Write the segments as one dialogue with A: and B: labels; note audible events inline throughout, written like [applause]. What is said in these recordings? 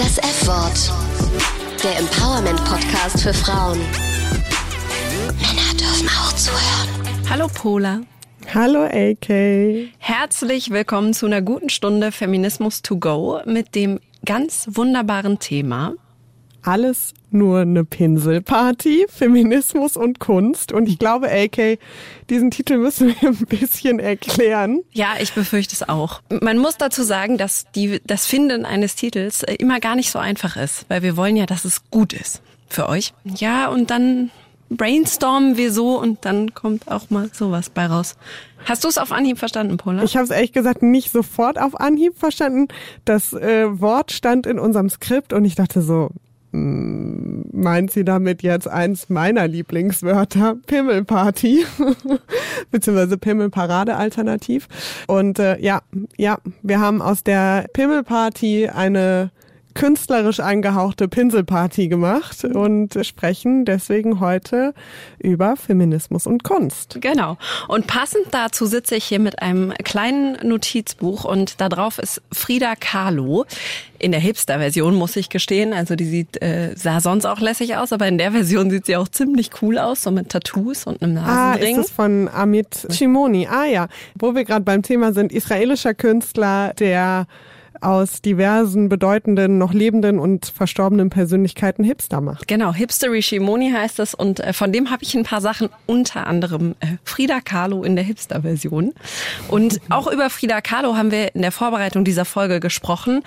A: Das F-Wort. Der Empowerment-Podcast für Frauen. Männer dürfen auch zuhören.
B: Hallo Pola.
C: Hallo AK.
B: Herzlich willkommen zu einer guten Stunde Feminismus to go mit dem ganz wunderbaren Thema
C: alles nur eine Pinselparty, Feminismus und Kunst. Und ich glaube, AK, diesen Titel müssen wir ein bisschen erklären.
B: Ja, ich befürchte es auch. Man muss dazu sagen, dass die, das Finden eines Titels äh, immer gar nicht so einfach ist, weil wir wollen ja, dass es gut ist für euch. Ja, und dann brainstormen wir so und dann kommt auch mal sowas bei raus. Hast du es auf Anhieb verstanden, Paula?
C: Ich habe es ehrlich gesagt nicht sofort auf Anhieb verstanden. Das äh, Wort stand in unserem Skript und ich dachte so, meint sie damit jetzt eins meiner Lieblingswörter, Pimmelparty, [laughs] beziehungsweise Pimmelparade alternativ. Und äh, ja, ja, wir haben aus der Pimmelparty eine künstlerisch angehauchte Pinselparty gemacht und sprechen deswegen heute über Feminismus und Kunst.
B: Genau. Und passend dazu sitze ich hier mit einem kleinen Notizbuch und da drauf ist Frida Kahlo. In der Hipster-Version muss ich gestehen. Also die sieht, äh, sah sonst auch lässig aus, aber in der Version sieht sie auch ziemlich cool aus, so mit Tattoos und einem Nasenring.
C: Ah, ist das von Amit Shimoni. Ah ja, wo wir gerade beim Thema sind, israelischer Künstler, der aus diversen bedeutenden, noch lebenden und verstorbenen Persönlichkeiten Hipster macht.
B: Genau, Hipstery Shimoni heißt es und äh, von dem habe ich ein paar Sachen, unter anderem äh, Frida Kahlo in der Hipster-Version. Und [laughs] auch über Frida Kahlo haben wir in der Vorbereitung dieser Folge gesprochen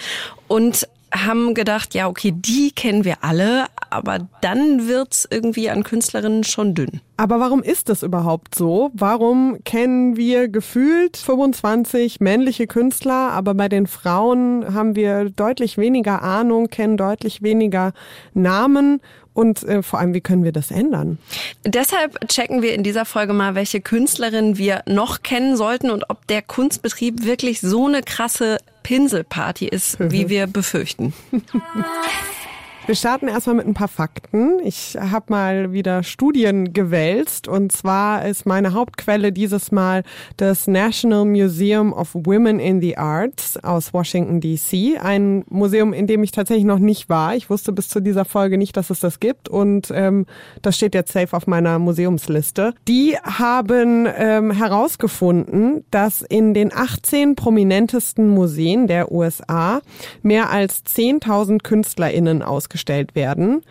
B: und haben gedacht, ja, okay, die kennen wir alle, aber dann wird's irgendwie an Künstlerinnen schon dünn.
C: Aber warum ist das überhaupt so? Warum kennen wir gefühlt 25 männliche Künstler, aber bei den Frauen haben wir deutlich weniger Ahnung, kennen deutlich weniger Namen und äh, vor allem, wie können wir das ändern?
B: Deshalb checken wir in dieser Folge mal, welche Künstlerinnen wir noch kennen sollten und ob der Kunstbetrieb wirklich so eine krasse Pinselparty ist, wie wir befürchten. [laughs]
C: Wir starten erstmal mit ein paar Fakten. Ich habe mal wieder Studien gewälzt und zwar ist meine Hauptquelle dieses Mal das National Museum of Women in the Arts aus Washington DC. Ein Museum, in dem ich tatsächlich noch nicht war. Ich wusste bis zu dieser Folge nicht, dass es das gibt und ähm, das steht jetzt safe auf meiner Museumsliste. Die haben ähm, herausgefunden, dass in den 18 prominentesten Museen der USA mehr als 10.000 KünstlerInnen ausgestellt ausgestellt werden.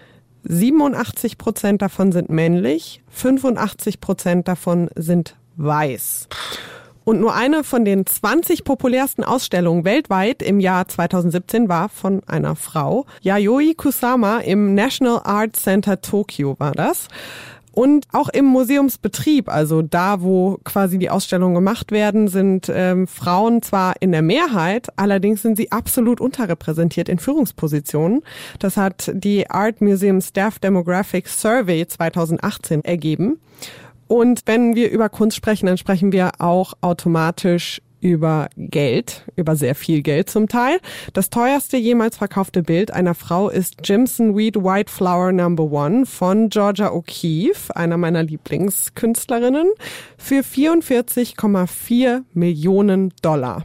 C: 87 Prozent davon sind männlich, 85 Prozent davon sind weiß. Und nur eine von den 20 populärsten Ausstellungen weltweit im Jahr 2017 war von einer Frau. Yayoi Kusama im National Art Center Tokyo war das. Und auch im Museumsbetrieb, also da, wo quasi die Ausstellungen gemacht werden, sind ähm, Frauen zwar in der Mehrheit, allerdings sind sie absolut unterrepräsentiert in Führungspositionen. Das hat die Art Museum Staff Demographics Survey 2018 ergeben. Und wenn wir über Kunst sprechen, dann sprechen wir auch automatisch über Geld, über sehr viel Geld zum Teil. Das teuerste jemals verkaufte Bild einer Frau ist Jimson Weed White Flower Number One von Georgia O'Keeffe, einer meiner Lieblingskünstlerinnen, für 44,4 Millionen Dollar.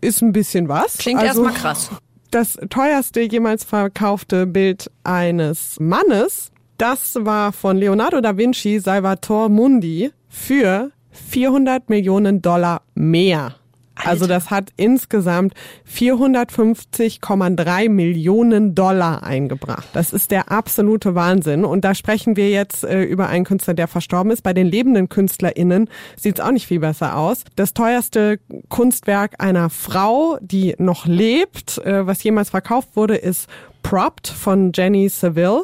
C: Ist ein bisschen was.
B: Klingt also, erstmal krass.
C: Das teuerste jemals verkaufte Bild eines Mannes, das war von Leonardo da Vinci Salvator Mundi für 400 Millionen Dollar mehr. Also das hat insgesamt 450,3 Millionen Dollar eingebracht. Das ist der absolute Wahnsinn. Und da sprechen wir jetzt äh, über einen Künstler, der verstorben ist. Bei den lebenden KünstlerInnen sieht es auch nicht viel besser aus. Das teuerste Kunstwerk einer Frau, die noch lebt, äh, was jemals verkauft wurde, ist Propped von Jenny Seville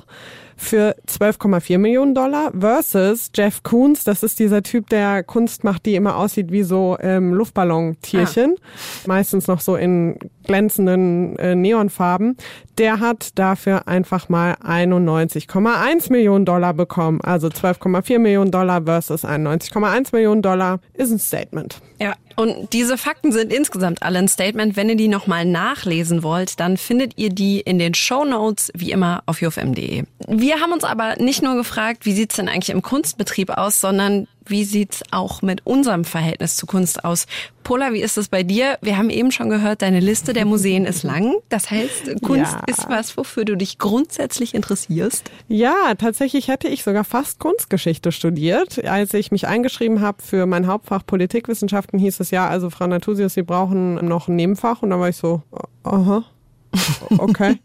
C: für 12,4 Millionen Dollar versus Jeff Koons, das ist dieser Typ, der Kunst macht, die immer aussieht wie so ähm, Luftballontierchen, ah. meistens noch so in glänzenden äh, Neonfarben. Der hat dafür einfach mal 91,1 Millionen Dollar bekommen. Also 12,4 Millionen Dollar versus 91,1 Millionen Dollar ist ein Statement.
B: Ja, und diese Fakten sind insgesamt alle ein Statement. Wenn ihr die nochmal nachlesen wollt, dann findet ihr die in den Show Notes, wie immer, auf jufm.de. Wir haben uns aber nicht nur gefragt, wie sieht's denn eigentlich im Kunstbetrieb aus, sondern wie sieht's auch mit unserem Verhältnis zu Kunst aus? Pola, wie ist es bei dir? Wir haben eben schon gehört, deine Liste der Museen ist lang. Das heißt, Kunst ja. ist was, wofür du dich grundsätzlich interessierst.
C: Ja, tatsächlich hätte ich sogar fast Kunstgeschichte studiert. Als ich mich eingeschrieben habe für mein Hauptfach Politikwissenschaften, hieß es ja, also Frau Natusius, Sie brauchen noch ein Nebenfach. Und dann war ich so, aha, [laughs] okay.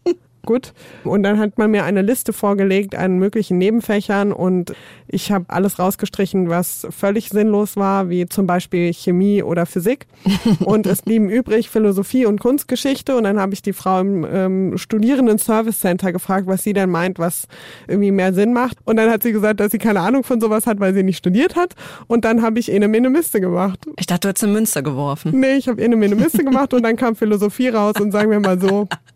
C: Gut. Und dann hat man mir eine Liste vorgelegt an möglichen Nebenfächern und ich habe alles rausgestrichen, was völlig sinnlos war, wie zum Beispiel Chemie oder Physik. [laughs] Und es blieben übrig Philosophie und Kunstgeschichte. Und dann habe ich die Frau im ähm, Studierenden Service Center gefragt, was sie denn meint, was irgendwie mehr Sinn macht. Und dann hat sie gesagt, dass sie keine Ahnung von sowas hat, weil sie nicht studiert hat. Und dann habe ich eine Minimiste gemacht.
B: Ich dachte, du hättest eine Münster geworfen.
C: Nee, ich habe eine Minimiste gemacht und dann kam Philosophie raus und sagen wir mal so, [laughs]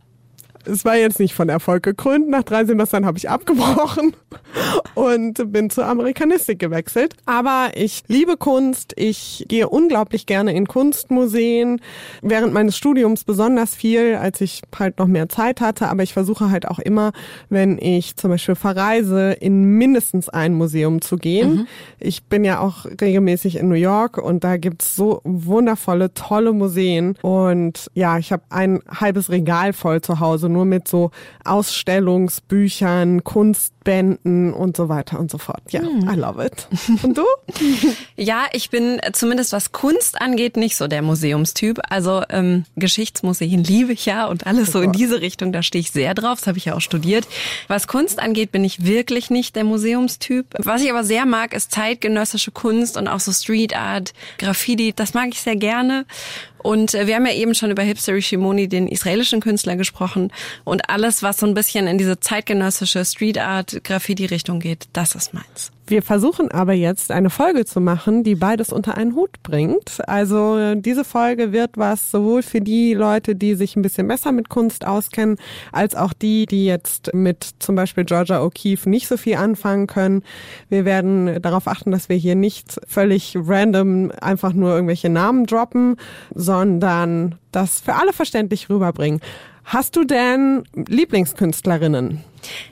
C: es war jetzt nicht von Erfolg gekrönt. Nach drei Semestern habe ich abgebrochen [laughs] und bin zur Amerikanistik gewechselt. Aber ich liebe Kunst. Ich gehe unglaublich gerne in Kunstmuseen. Während meines Studiums besonders viel, als ich halt noch mehr Zeit hatte. Aber ich versuche halt auch immer, wenn ich zum Beispiel verreise, in mindestens ein Museum zu gehen. Mhm. Ich bin ja auch regelmäßig in New York und da gibt's so wundervolle, tolle Museen. Und ja, ich habe ein halbes Regal voll zu Hause nur mit so Ausstellungsbüchern, Kunstbänden und so weiter und so fort. Ja, hm. I love it. [laughs] Und du?
B: ja, ich bin zumindest was Kunst angeht nicht so der Museumstyp. Also ähm, Geschichtsmuseen liebe ich ja und alles so in diese Richtung, da stehe ich sehr drauf. Das habe ich ja auch studiert. Was Kunst angeht, bin ich wirklich nicht der Museumstyp. Was ich aber sehr mag, ist zeitgenössische Kunst und auch so Street Art, Graffiti. Das mag ich sehr gerne. Und äh, wir haben ja eben schon über Hipster Shimoni, den israelischen Künstler, gesprochen. Und alles, was so ein bisschen in diese zeitgenössische Street Art Graffiti Richtung geht, das ist meins.
C: Wir versuchen aber jetzt eine Folge zu machen, die beides unter einen Hut bringt. Also diese Folge wird was sowohl für die Leute, die sich ein bisschen besser mit Kunst auskennen, als auch die, die jetzt mit zum Beispiel Georgia O'Keeffe nicht so viel anfangen können. Wir werden darauf achten, dass wir hier nicht völlig random einfach nur irgendwelche Namen droppen, sondern das für alle verständlich rüberbringen. Hast du denn Lieblingskünstlerinnen?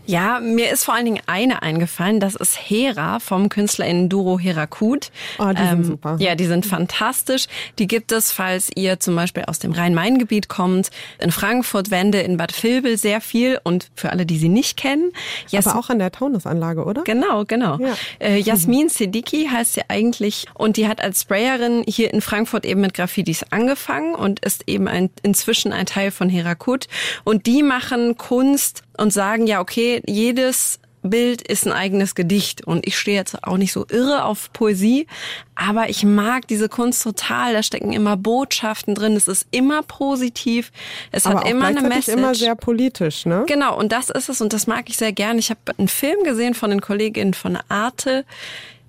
B: Ja, mir ist vor allen Dingen eine eingefallen. Das ist Hera vom KünstlerInnen Duro Herakut.
C: Oh, die ähm, sind super.
B: Ja, die sind fantastisch. Die gibt es, falls ihr zum Beispiel aus dem Rhein-Main-Gebiet kommt, in Frankfurt, Wende, in Bad Vilbel sehr viel und für alle, die sie nicht kennen.
C: Jas Aber auch an der Taunusanlage, oder?
B: Genau, genau. Ja. Äh, Jasmin Siddiqui heißt sie eigentlich und die hat als Sprayerin hier in Frankfurt eben mit Graffitis angefangen und ist eben ein, inzwischen ein Teil von Herakut. Und die machen Kunst und sagen, ja, okay, jedes Bild ist ein eigenes Gedicht und ich stehe jetzt auch nicht so irre auf Poesie, aber ich mag diese Kunst total. Da stecken immer Botschaften drin. Es ist immer positiv. Es aber hat immer eine Message.
C: immer sehr politisch, ne?
B: Genau. Und das ist es und das mag ich sehr gern. Ich habe einen Film gesehen von den Kolleginnen von Arte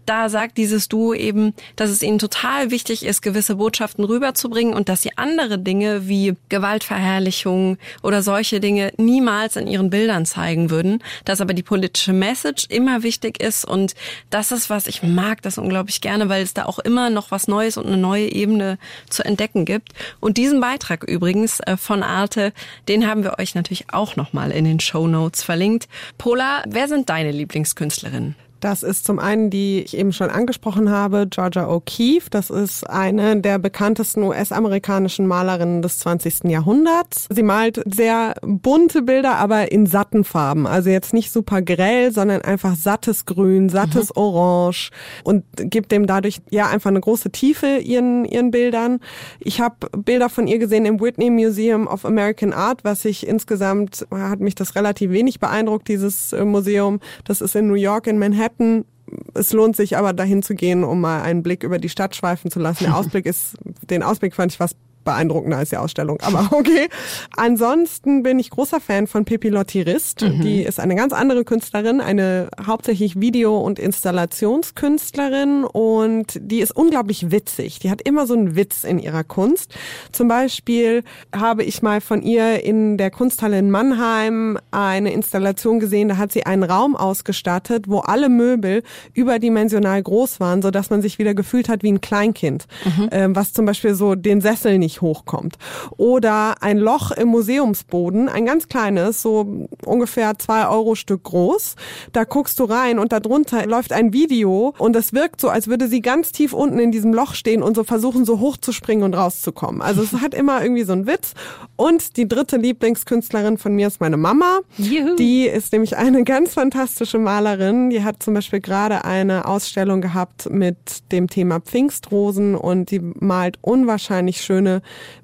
B: da sagt dieses Duo eben, dass es ihnen total wichtig ist, gewisse Botschaften rüberzubringen und dass sie andere Dinge wie Gewaltverherrlichung oder solche Dinge niemals in ihren Bildern zeigen würden, dass aber die politische Message immer wichtig ist und das ist, was ich mag, das unglaublich gerne, weil es da auch immer noch was Neues und eine neue Ebene zu entdecken gibt. Und diesen Beitrag übrigens äh, von Arte, den haben wir euch natürlich auch nochmal in den Show Notes verlinkt. Pola, wer sind deine Lieblingskünstlerinnen?
C: Das ist zum einen, die ich eben schon angesprochen habe, Georgia O'Keeffe. Das ist eine der bekanntesten US-amerikanischen Malerinnen des 20. Jahrhunderts. Sie malt sehr bunte Bilder, aber in satten Farben. Also jetzt nicht super grell, sondern einfach sattes Grün, sattes mhm. Orange und gibt dem dadurch ja einfach eine große Tiefe ihren, ihren Bildern. Ich habe Bilder von ihr gesehen im Whitney Museum of American Art, was ich insgesamt, hat mich das relativ wenig beeindruckt, dieses äh, Museum. Das ist in New York, in Manhattan Manhattan. Es lohnt sich aber dahin zu gehen, um mal einen Blick über die Stadt schweifen zu lassen. Der [laughs] Ausblick ist, den Ausblick fand ich fast beeindruckender als die Ausstellung, aber [laughs] okay. Ansonsten bin ich großer Fan von Pippi Lottirist. Mhm. Die ist eine ganz andere Künstlerin, eine hauptsächlich Video- und Installationskünstlerin und die ist unglaublich witzig. Die hat immer so einen Witz in ihrer Kunst. Zum Beispiel habe ich mal von ihr in der Kunsthalle in Mannheim eine Installation gesehen, da hat sie einen Raum ausgestattet, wo alle Möbel überdimensional groß waren, so dass man sich wieder gefühlt hat wie ein Kleinkind, mhm. was zum Beispiel so den Sessel nicht nicht hochkommt. Oder ein Loch im Museumsboden, ein ganz kleines, so ungefähr zwei Euro Stück groß. Da guckst du rein und darunter läuft ein Video und es wirkt so, als würde sie ganz tief unten in diesem Loch stehen und so versuchen, so hochzuspringen und rauszukommen. Also es hat immer irgendwie so einen Witz. Und die dritte Lieblingskünstlerin von mir ist meine Mama. Juhu. Die ist nämlich eine ganz fantastische Malerin. Die hat zum Beispiel gerade eine Ausstellung gehabt mit dem Thema Pfingstrosen und die malt unwahrscheinlich schöne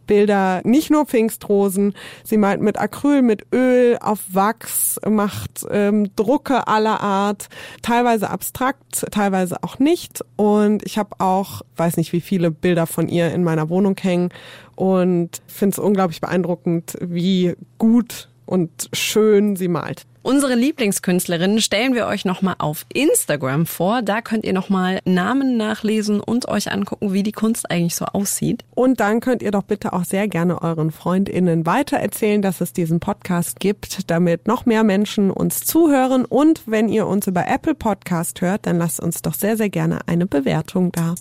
C: Bilder, nicht nur Pfingstrosen. Sie malt mit Acryl, mit Öl, auf Wachs, macht ähm, Drucke aller Art, teilweise abstrakt, teilweise auch nicht. Und ich habe auch, weiß nicht, wie viele Bilder von ihr in meiner Wohnung hängen und finde es unglaublich beeindruckend, wie gut und schön sie malt.
B: Unsere Lieblingskünstlerinnen stellen wir euch nochmal auf Instagram vor. Da könnt ihr nochmal Namen nachlesen und euch angucken, wie die Kunst eigentlich so aussieht.
C: Und dann könnt ihr doch bitte auch sehr gerne euren FreundInnen weitererzählen, dass es diesen Podcast gibt, damit noch mehr Menschen uns zuhören. Und wenn ihr uns über Apple Podcast hört, dann lasst uns doch sehr, sehr gerne eine Bewertung da.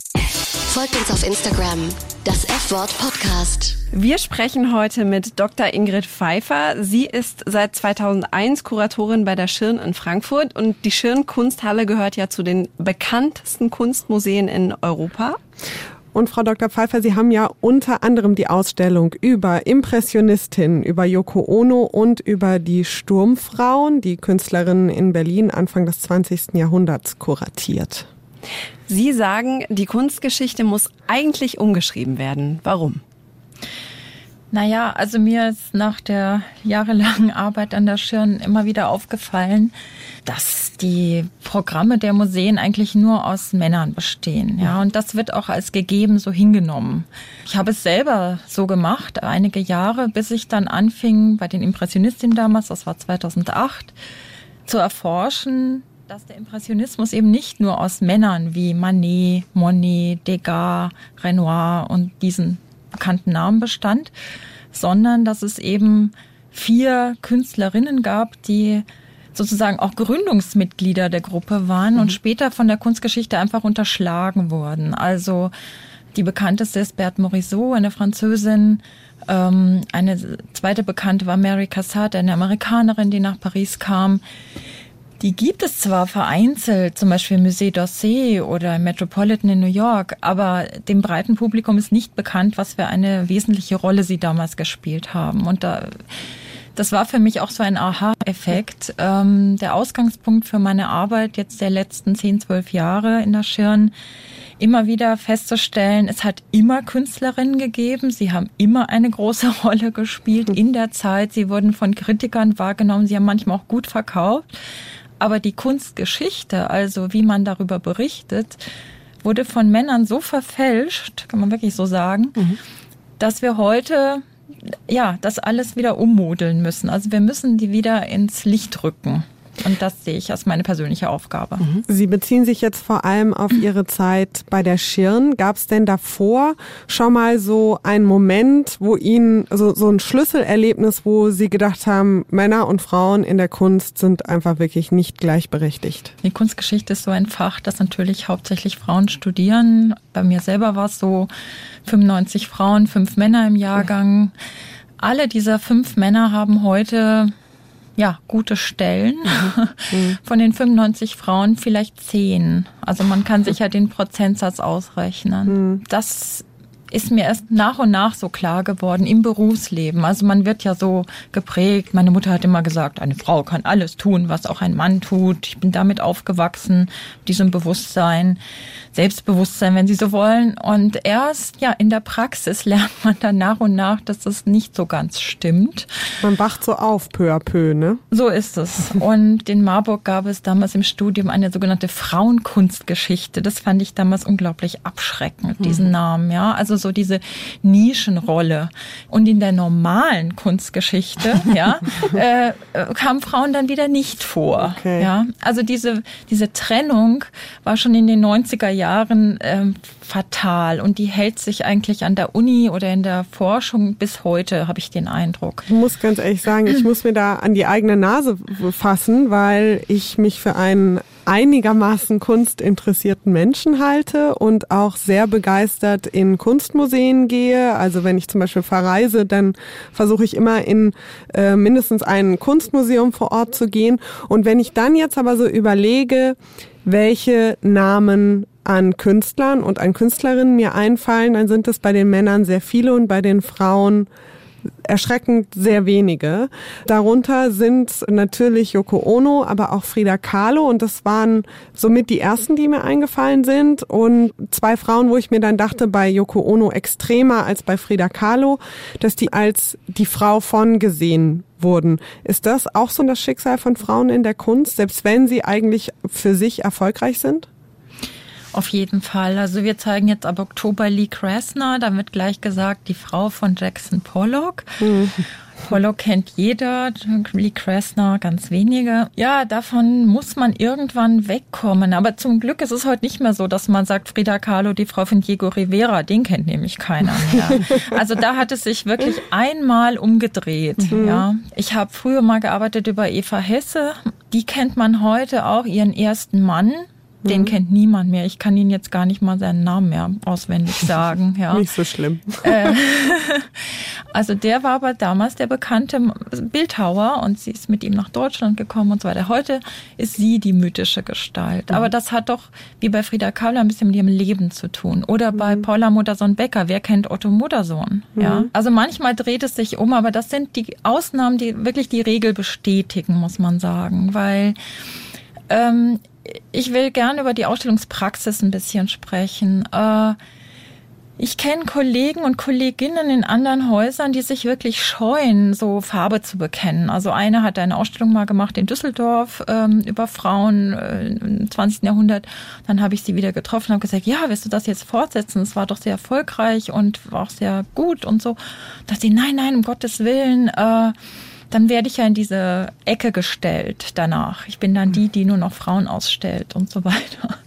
A: Folgt uns auf Instagram, das F-Wort Podcast.
B: Wir sprechen heute mit Dr. Ingrid Pfeiffer. Sie ist seit 2001 Kuratorin bei der Schirn in Frankfurt und die Schirn Kunsthalle gehört ja zu den bekanntesten Kunstmuseen in Europa.
C: Und Frau Dr. Pfeiffer, Sie haben ja unter anderem die Ausstellung über Impressionistinnen, über Yoko Ono und über die Sturmfrauen, die Künstlerinnen in Berlin Anfang des 20. Jahrhunderts kuratiert.
B: Sie sagen, die Kunstgeschichte muss eigentlich umgeschrieben werden. Warum?
D: Naja, also mir ist nach der jahrelangen Arbeit an der Schirn immer wieder aufgefallen, dass die Programme der Museen eigentlich nur aus Männern bestehen. Ja, und das wird auch als gegeben so hingenommen. Ich habe es selber so gemacht, einige Jahre, bis ich dann anfing, bei den Impressionistinnen damals, das war 2008, zu erforschen, dass der Impressionismus eben nicht nur aus Männern wie Manet, Monet, Degas, Renoir und diesen bekannten Namen bestand, sondern dass es eben vier Künstlerinnen gab, die sozusagen auch Gründungsmitglieder der Gruppe waren mhm. und später von der Kunstgeschichte einfach unterschlagen wurden. Also die bekannteste ist Berthe Morisot, eine Französin. Ähm, eine zweite Bekannte war Mary Cassatt, eine Amerikanerin, die nach Paris kam. Die gibt es zwar vereinzelt, zum Beispiel Musée d'Orsay oder im Metropolitan in New York, aber dem breiten Publikum ist nicht bekannt, was für eine wesentliche Rolle sie damals gespielt haben. Und da, das war für mich auch so ein Aha-Effekt. Ähm, der Ausgangspunkt für meine Arbeit jetzt der letzten 10, 12 Jahre in der Schirn immer wieder festzustellen, es hat immer Künstlerinnen gegeben, sie haben immer eine große [laughs] Rolle gespielt in der Zeit, sie wurden von Kritikern wahrgenommen, sie haben manchmal auch gut verkauft. Aber die Kunstgeschichte, also wie man darüber berichtet, wurde von Männern so verfälscht, kann man wirklich so sagen, mhm. dass wir heute ja das alles wieder ummodeln müssen. Also wir müssen die wieder ins Licht rücken. Und das sehe ich als meine persönliche Aufgabe. Mhm.
C: Sie beziehen sich jetzt vor allem auf Ihre Zeit bei der Schirn. Gab es denn davor schon mal so einen Moment, wo Ihnen so, so ein Schlüsselerlebnis, wo Sie gedacht haben, Männer und Frauen in der Kunst sind einfach wirklich nicht gleichberechtigt?
D: Die Kunstgeschichte ist so ein Fach, das natürlich hauptsächlich Frauen studieren. Bei mir selber war es so 95 Frauen, fünf Männer im Jahrgang. Alle dieser fünf Männer haben heute ja, gute Stellen. Mhm. [laughs] Von den 95 Frauen vielleicht 10. Also man kann sich ja den Prozentsatz ausrechnen. Mhm. Das ist mir erst nach und nach so klar geworden im Berufsleben. Also man wird ja so geprägt. Meine Mutter hat immer gesagt, eine Frau kann alles tun, was auch ein Mann tut. Ich bin damit aufgewachsen, diesem Bewusstsein. Selbstbewusstsein, wenn Sie so wollen. Und erst ja in der Praxis lernt man dann nach und nach, dass das nicht so ganz stimmt.
C: Man wacht so auf, peu à peu, ne?
D: So ist es. Und in Marburg gab es damals im Studium eine sogenannte Frauenkunstgeschichte. Das fand ich damals unglaublich abschreckend, diesen mhm. Namen, ja. Also so diese Nischenrolle. Und in der normalen Kunstgeschichte, [laughs] ja, äh, kamen Frauen dann wieder nicht vor. Okay. Ja, also diese, diese Trennung war schon in den 90er Jahren ähm, fatal und die hält sich eigentlich an der Uni oder in der Forschung bis heute, habe ich den Eindruck.
C: Ich muss ganz ehrlich sagen, ich muss mir da an die eigene Nase fassen, weil ich mich für einen einigermaßen kunstinteressierten Menschen halte und auch sehr begeistert in Kunstmuseen gehe. Also wenn ich zum Beispiel verreise, dann versuche ich immer in äh, mindestens ein Kunstmuseum vor Ort zu gehen. Und wenn ich dann jetzt aber so überlege, welche Namen an Künstlern und an Künstlerinnen mir einfallen, dann sind es bei den Männern sehr viele und bei den Frauen erschreckend sehr wenige. Darunter sind natürlich Yoko Ono, aber auch Frida Kahlo und das waren somit die ersten, die mir eingefallen sind und zwei Frauen, wo ich mir dann dachte, bei Yoko Ono extremer als bei Frida Kahlo, dass die als die Frau von gesehen wurden. Ist das auch so das Schicksal von Frauen in der Kunst, selbst wenn sie eigentlich für sich erfolgreich sind?
D: Auf jeden Fall. Also wir zeigen jetzt ab Oktober Lee Krasner. Da wird gleich gesagt, die Frau von Jackson Pollock. Mhm. Pollock kennt jeder, Lee Krasner ganz wenige. Ja, davon muss man irgendwann wegkommen. Aber zum Glück ist es heute nicht mehr so, dass man sagt, Frida Kahlo, die Frau von Diego Rivera, den kennt nämlich keiner mehr. [laughs] Also da hat es sich wirklich einmal umgedreht. Mhm. Ja, ich habe früher mal gearbeitet über Eva Hesse. Die kennt man heute auch, ihren ersten Mann. Den mhm. kennt niemand mehr. Ich kann Ihnen jetzt gar nicht mal seinen Namen mehr auswendig [laughs] sagen. Ja.
C: nicht so schlimm.
D: Äh, [laughs] also der war aber damals der bekannte Bildhauer und sie ist mit ihm nach Deutschland gekommen und so weiter. Heute ist sie die mythische Gestalt. Mhm. Aber das hat doch, wie bei Frieda Kahlo, ein bisschen mit ihrem Leben zu tun. Oder bei mhm. Paula Modersohn-Becker. Wer kennt Otto Modersohn? Ja. Mhm. Also manchmal dreht es sich um, aber das sind die Ausnahmen, die wirklich die Regel bestätigen, muss man sagen. Weil ähm, ich will gerne über die Ausstellungspraxis ein bisschen sprechen. Äh, ich kenne Kollegen und Kolleginnen in anderen Häusern, die sich wirklich scheuen, so Farbe zu bekennen. Also eine hat eine Ausstellung mal gemacht in Düsseldorf ähm, über Frauen äh, im 20. Jahrhundert. Dann habe ich sie wieder getroffen und habe gesagt, ja, willst du das jetzt fortsetzen? Es war doch sehr erfolgreich und war auch sehr gut und so. Da sie, nein, nein, um Gottes Willen. Äh, dann werde ich ja in diese Ecke gestellt danach. Ich bin dann die, die nur noch Frauen ausstellt und so [laughs] weiter.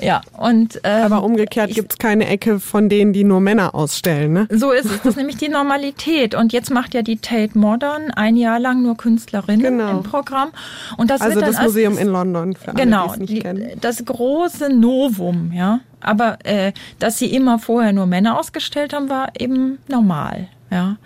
D: Ja, und
C: ähm, aber umgekehrt gibt es keine Ecke von denen, die nur Männer ausstellen, ne?
D: So ist es. Das ist nämlich die Normalität. Und jetzt macht ja die Tate Modern ein Jahr lang nur Künstlerinnen genau. im Programm. Und das
C: also
D: wird dann
C: das Museum als, in London. Für alle,
D: genau,
C: es nicht kennen.
D: das große Novum, ja. Aber äh, dass sie immer vorher nur Männer ausgestellt haben, war eben normal, ja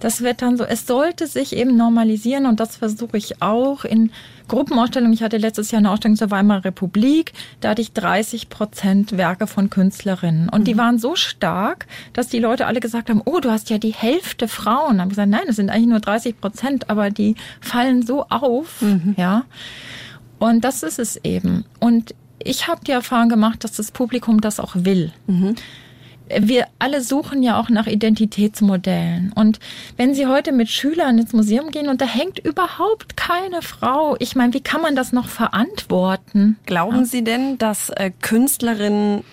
D: das wird dann so, es sollte sich eben normalisieren und das versuche ich auch in Gruppenausstellungen. Ich hatte letztes Jahr eine Ausstellung zur Weimarer Republik, da hatte ich 30 Prozent Werke von Künstlerinnen und mhm. die waren so stark, dass die Leute alle gesagt haben, oh, du hast ja die Hälfte Frauen. Da habe ich gesagt, nein, es sind eigentlich nur 30 Prozent, aber die fallen so auf, mhm. ja. Und das ist es eben. Und ich habe die Erfahrung gemacht, dass das Publikum das auch will. Mhm wir alle suchen ja auch nach Identitätsmodellen. Und wenn Sie heute mit Schülern ins Museum gehen und da hängt überhaupt keine Frau, ich meine, wie kann man das noch verantworten?
B: Glauben. Sie denn, dass äh, Künstlerinnen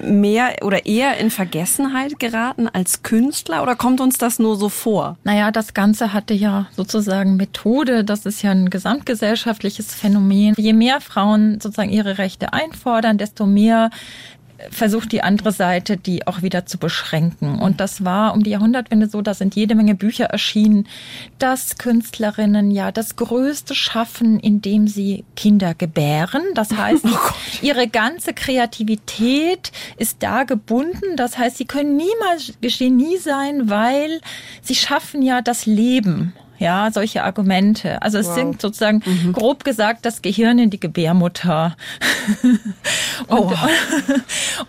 B: mehr oder eher in Vergessenheit geraten als Künstler oder kommt uns das nur so vor?
D: Naja, das Ganze hatte ja sozusagen Methode. Das ist ja ein gesamtgesellschaftliches Phänomen. Je mehr Frauen sozusagen ihre Rechte einfordern, desto mehr versucht die andere Seite, die auch wieder zu beschränken. Und das war um die Jahrhundertwende so, da sind jede Menge Bücher erschienen, dass Künstlerinnen ja das Größte schaffen, indem sie Kinder gebären. Das heißt, oh ihre ganze Kreativität ist da gebunden. Das heißt, sie können niemals Genie sein, weil sie schaffen ja das Leben ja, solche Argumente. Also es wow. sind sozusagen mhm. grob gesagt das Gehirn in die Gebärmutter. [laughs] und, oh.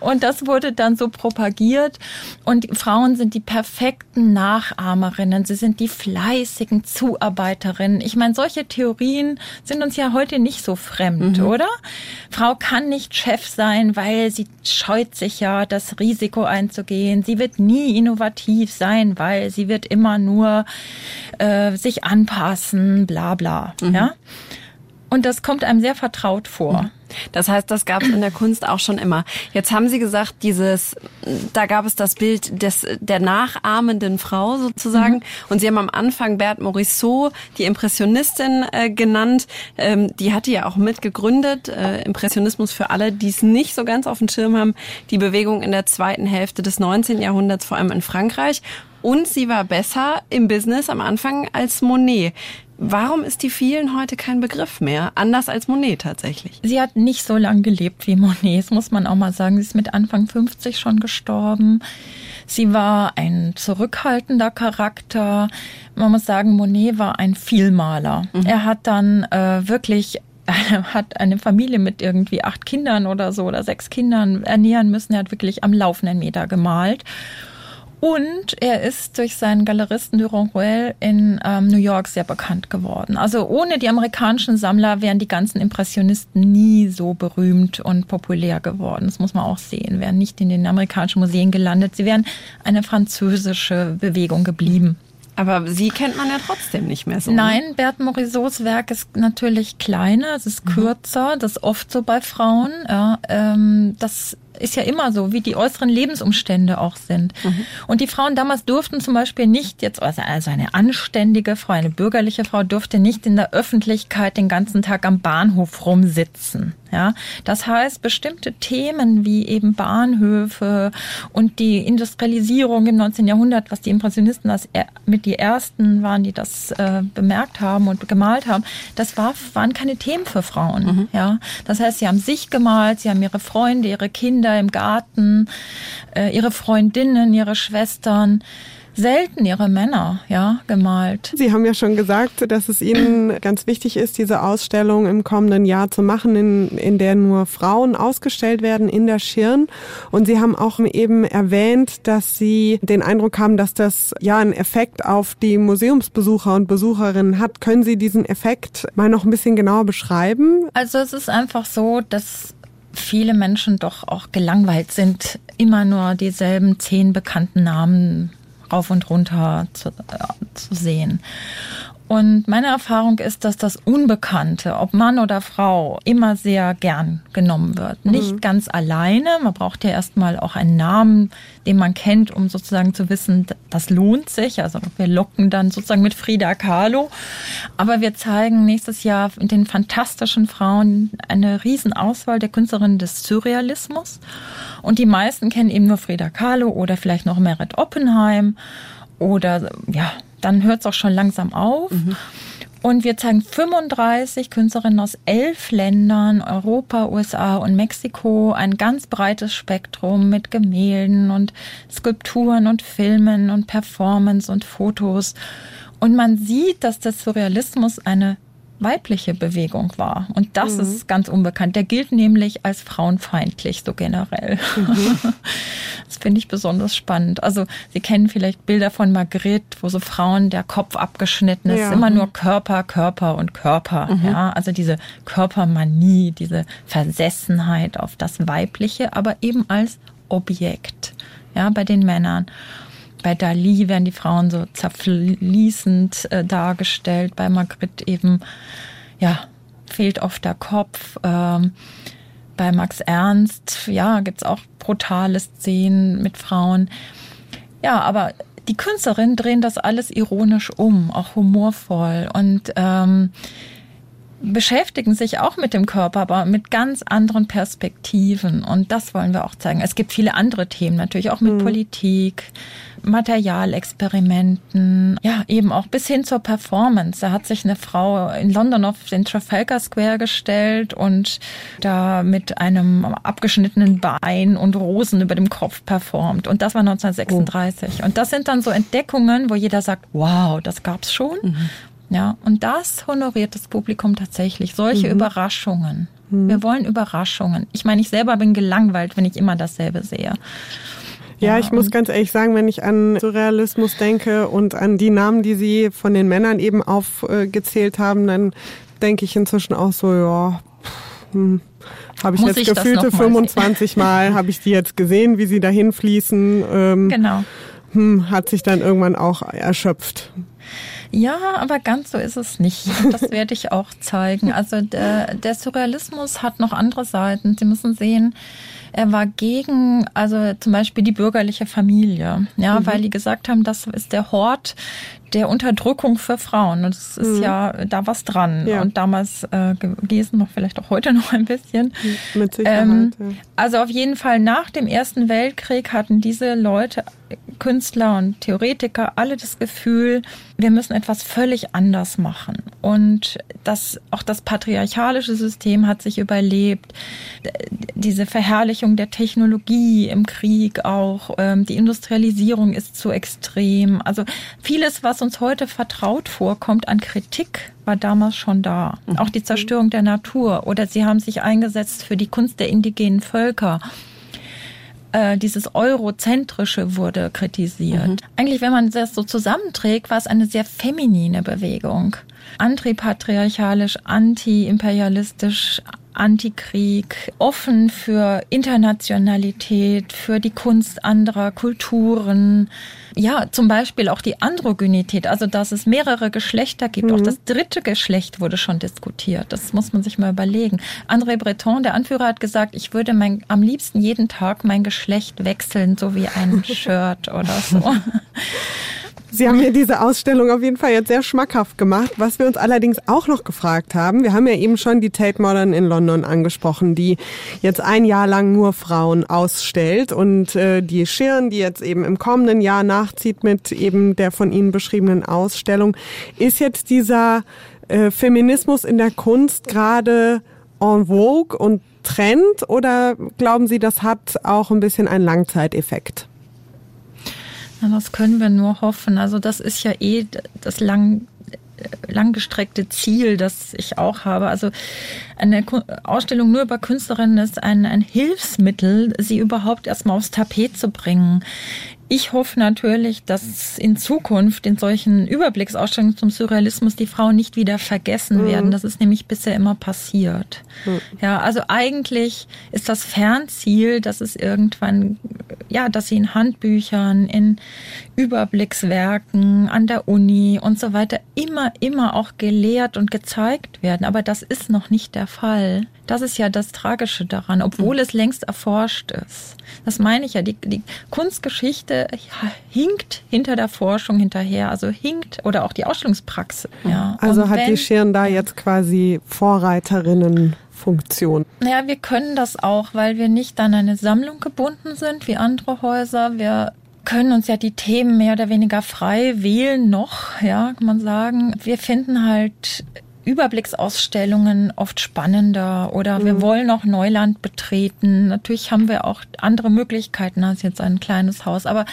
D: [laughs] und das wurde dann so propagiert. Und Frauen sind die perfekten Nachahmerinnen. Sie sind die fleißigen Zuarbeiterinnen. Ich meine, solche Theorien sind uns ja heute nicht so fremd, mhm. oder? Frau kann nicht Chef sein, weil sie scheut sich ja, das Risiko einzugehen. Sie wird nie innovativ sein, weil sie wird immer nur äh, sich anpassen, bla bla. Mhm. Ja? Und das kommt einem sehr vertraut vor. Mhm.
B: Das heißt, das gab es in der Kunst auch schon immer. Jetzt haben Sie gesagt, dieses, da gab es das Bild des, der nachahmenden Frau sozusagen. Mhm. Und Sie haben am Anfang Bert Morisot, die Impressionistin, äh, genannt. Ähm, die hatte ja auch mitgegründet. Äh, Impressionismus für alle, die es nicht so ganz auf dem Schirm haben. Die Bewegung in der zweiten Hälfte des 19. Jahrhunderts, vor allem in Frankreich. Und sie war besser im Business am Anfang als Monet. Warum ist die vielen heute kein Begriff mehr? Anders als Monet tatsächlich.
D: Sie hat nicht so lange gelebt wie Monet, das muss man auch mal sagen. Sie ist mit Anfang 50 schon gestorben. Sie war ein zurückhaltender Charakter. Man muss sagen, Monet war ein Vielmaler. Mhm. Er hat dann äh, wirklich [laughs] hat eine Familie mit irgendwie acht Kindern oder so oder sechs Kindern ernähren müssen. Er hat wirklich am laufenden Meter gemalt. Und er ist durch seinen Galeristen Duranguel in ähm, New York sehr bekannt geworden. Also ohne die amerikanischen Sammler wären die ganzen Impressionisten nie so berühmt und populär geworden. Das muss man auch sehen. Wären nicht in den amerikanischen Museen gelandet. Sie wären eine französische Bewegung geblieben.
B: Aber sie kennt man ja trotzdem nicht mehr so.
D: Ne? Nein, Bert Morisot's Werk ist natürlich kleiner, es ist mhm. kürzer, das ist oft so bei Frauen. Ja, ähm, das ist ja immer so, wie die äußeren Lebensumstände auch sind. Mhm. Und die Frauen damals durften zum Beispiel nicht jetzt, also eine anständige Frau, eine bürgerliche Frau durfte nicht in der Öffentlichkeit den ganzen Tag am Bahnhof rumsitzen. Ja, das heißt, bestimmte Themen wie eben Bahnhöfe und die Industrialisierung im 19. Jahrhundert, was die Impressionisten als mit die ersten waren, die das äh, bemerkt haben und gemalt haben, das war, waren keine Themen für Frauen. Mhm. Ja, das heißt, sie haben sich gemalt, sie haben ihre Freunde, ihre Kinder im Garten, äh, ihre Freundinnen, ihre Schwestern selten ihre Männer ja gemalt.
C: Sie haben ja schon gesagt, dass es Ihnen [clears throat] ganz wichtig ist, diese Ausstellung im kommenden Jahr zu machen, in, in der nur Frauen ausgestellt werden in der Schirn. Und Sie haben auch eben erwähnt, dass Sie den Eindruck haben, dass das ja einen Effekt auf die Museumsbesucher und Besucherinnen hat. Können Sie diesen Effekt mal noch ein bisschen genauer beschreiben?
D: Also es ist einfach so, dass viele Menschen doch auch gelangweilt sind, immer nur dieselben zehn bekannten Namen rauf und runter zu, äh, zu sehen. Und meine Erfahrung ist, dass das Unbekannte, ob Mann oder Frau, immer sehr gern genommen wird. Mhm. Nicht ganz alleine. Man braucht ja erstmal auch einen Namen, den man kennt, um sozusagen zu wissen, das lohnt sich. Also wir locken dann sozusagen mit Frida Kahlo. Aber wir zeigen nächstes Jahr in den fantastischen Frauen eine Riesenauswahl der Künstlerinnen des Surrealismus. Und die meisten kennen eben nur Frida Kahlo oder vielleicht noch Merit Oppenheim oder ja, dann hört es auch schon langsam auf. Mhm. Und wir zeigen 35 Künstlerinnen aus elf Ländern, Europa, USA und Mexiko, ein ganz breites Spektrum mit Gemälden und Skulpturen und Filmen und Performance und Fotos. Und man sieht, dass der Surrealismus eine weibliche Bewegung war. Und das mhm. ist ganz unbekannt. Der gilt nämlich als frauenfeindlich, so generell. Mhm. [laughs] Finde ich besonders spannend. Also Sie kennen vielleicht Bilder von Magritte, wo so Frauen der Kopf abgeschnitten ist. Ja. Immer nur Körper, Körper und Körper. Mhm. Ja, also diese Körpermanie, diese Versessenheit auf das Weibliche, aber eben als Objekt. Ja, bei den Männern. Bei Dali werden die Frauen so zerfließend äh, dargestellt, bei Magritte eben, ja, fehlt oft der Kopf. Ähm, bei Max Ernst, ja, gibt's auch brutale Szenen mit Frauen. Ja, aber die Künstlerinnen drehen das alles ironisch um, auch humorvoll und ähm, beschäftigen sich auch mit dem Körper, aber mit ganz anderen Perspektiven. Und das wollen wir auch zeigen. Es gibt viele andere Themen, natürlich auch mit mhm. Politik, Materialexperimenten, ja, eben auch bis hin zur Performance. Da hat sich eine Frau in London auf den Trafalgar Square gestellt und da mit einem abgeschnittenen Bein und Rosen über dem Kopf performt. Und das war 1936. Oh. Und das sind dann so Entdeckungen, wo jeder sagt, wow, das gab's schon. Mhm. Ja, und das honoriert das Publikum tatsächlich. Solche mhm. Überraschungen. Mhm. Wir wollen Überraschungen. Ich meine, ich selber bin gelangweilt, wenn ich immer dasselbe sehe.
C: Ja, ich muss ganz ehrlich sagen, wenn ich an Surrealismus denke und an die Namen, die Sie von den Männern eben aufgezählt haben, dann denke ich inzwischen auch so, ja, hm, habe ich muss jetzt ich gefühlte 25 Mal, habe ich die jetzt gesehen, wie sie dahin fließen. Ähm, genau. Hm, hat sich dann irgendwann auch erschöpft.
D: Ja, aber ganz so ist es nicht. [laughs] Das werde ich auch zeigen. Also der, der Surrealismus hat noch andere Seiten. Sie müssen sehen, er war gegen, also zum Beispiel die bürgerliche Familie, ja, mhm. weil die gesagt haben, das ist der Hort der Unterdrückung für Frauen. Und es ist mhm. ja da was dran. Ja. Und damals äh, gewesen, noch vielleicht auch heute [laughs] noch ein bisschen.
C: Mit Sicherheit. Ähm,
D: ja. Also auf jeden Fall nach dem Ersten Weltkrieg hatten diese Leute Künstler und Theoretiker alle das Gefühl, wir müssen etwas völlig anders machen. Und das, auch das patriarchalische System hat sich überlebt. Diese Verherrlichung der Technologie im Krieg auch, ähm, die Industrialisierung ist zu extrem. Also vieles, was uns heute vertraut vorkommt an Kritik, war damals schon da. Mhm. Auch die Zerstörung der Natur. Oder sie haben sich eingesetzt für die Kunst der indigenen Völker äh, dieses Eurozentrische wurde kritisiert. Mhm. Eigentlich, wenn man das so zusammenträgt, war es eine sehr feminine Bewegung. Antipatriarchalisch, anti-imperialistisch, Antikrieg, offen für Internationalität, für die Kunst anderer Kulturen. Ja, zum Beispiel auch die Androgynität, also dass es mehrere Geschlechter gibt. Mhm. Auch das dritte Geschlecht wurde schon diskutiert. Das muss man sich mal überlegen. André Breton, der Anführer, hat gesagt, ich würde mein, am liebsten jeden Tag mein Geschlecht wechseln, so wie ein [laughs] Shirt oder so.
C: Sie haben mir diese Ausstellung auf jeden Fall jetzt sehr schmackhaft gemacht. Was wir uns allerdings auch noch gefragt haben, wir haben ja eben schon die Tate Modern in London angesprochen, die jetzt ein Jahr lang nur Frauen ausstellt und äh, die Schirn, die jetzt eben im kommenden Jahr nachzieht mit eben der von Ihnen beschriebenen Ausstellung, ist jetzt dieser äh, Feminismus in der Kunst gerade en vogue und Trend oder glauben Sie, das hat auch ein bisschen einen Langzeiteffekt?
D: Das können wir nur hoffen. Also das ist ja eh das lang langgestreckte Ziel, das ich auch habe. Also eine Ausstellung nur über Künstlerinnen ist ein, ein Hilfsmittel, sie überhaupt erstmal aufs Tapet zu bringen. Ich hoffe natürlich, dass in Zukunft in solchen Überblicksausstellungen zum Surrealismus die Frauen nicht wieder vergessen mhm. werden. Das ist nämlich bisher immer passiert. Mhm. Ja, also eigentlich ist das Fernziel, dass es irgendwann, ja, dass sie in Handbüchern, in Überblickswerken, an der Uni und so weiter immer, immer auch gelehrt und gezeigt werden. Aber das ist noch nicht der Fall. Das ist ja das Tragische daran, obwohl mhm. es längst erforscht ist. Das meine ich ja. Die, die Kunstgeschichte hinkt hinter der Forschung hinterher, also hinkt oder auch die Ausstellungspraxis. Ja.
C: Also Und hat wenn, die Schirn da jetzt quasi Vorreiterinnen Funktion?
D: Ja, wir können das auch, weil wir nicht an eine Sammlung gebunden sind wie andere Häuser. Wir können uns ja die Themen mehr oder weniger frei wählen noch, ja, kann man sagen. Wir finden halt Überblicksausstellungen oft spannender oder mhm. wir wollen auch Neuland betreten. Natürlich haben wir auch andere Möglichkeiten als jetzt ein kleines Haus, aber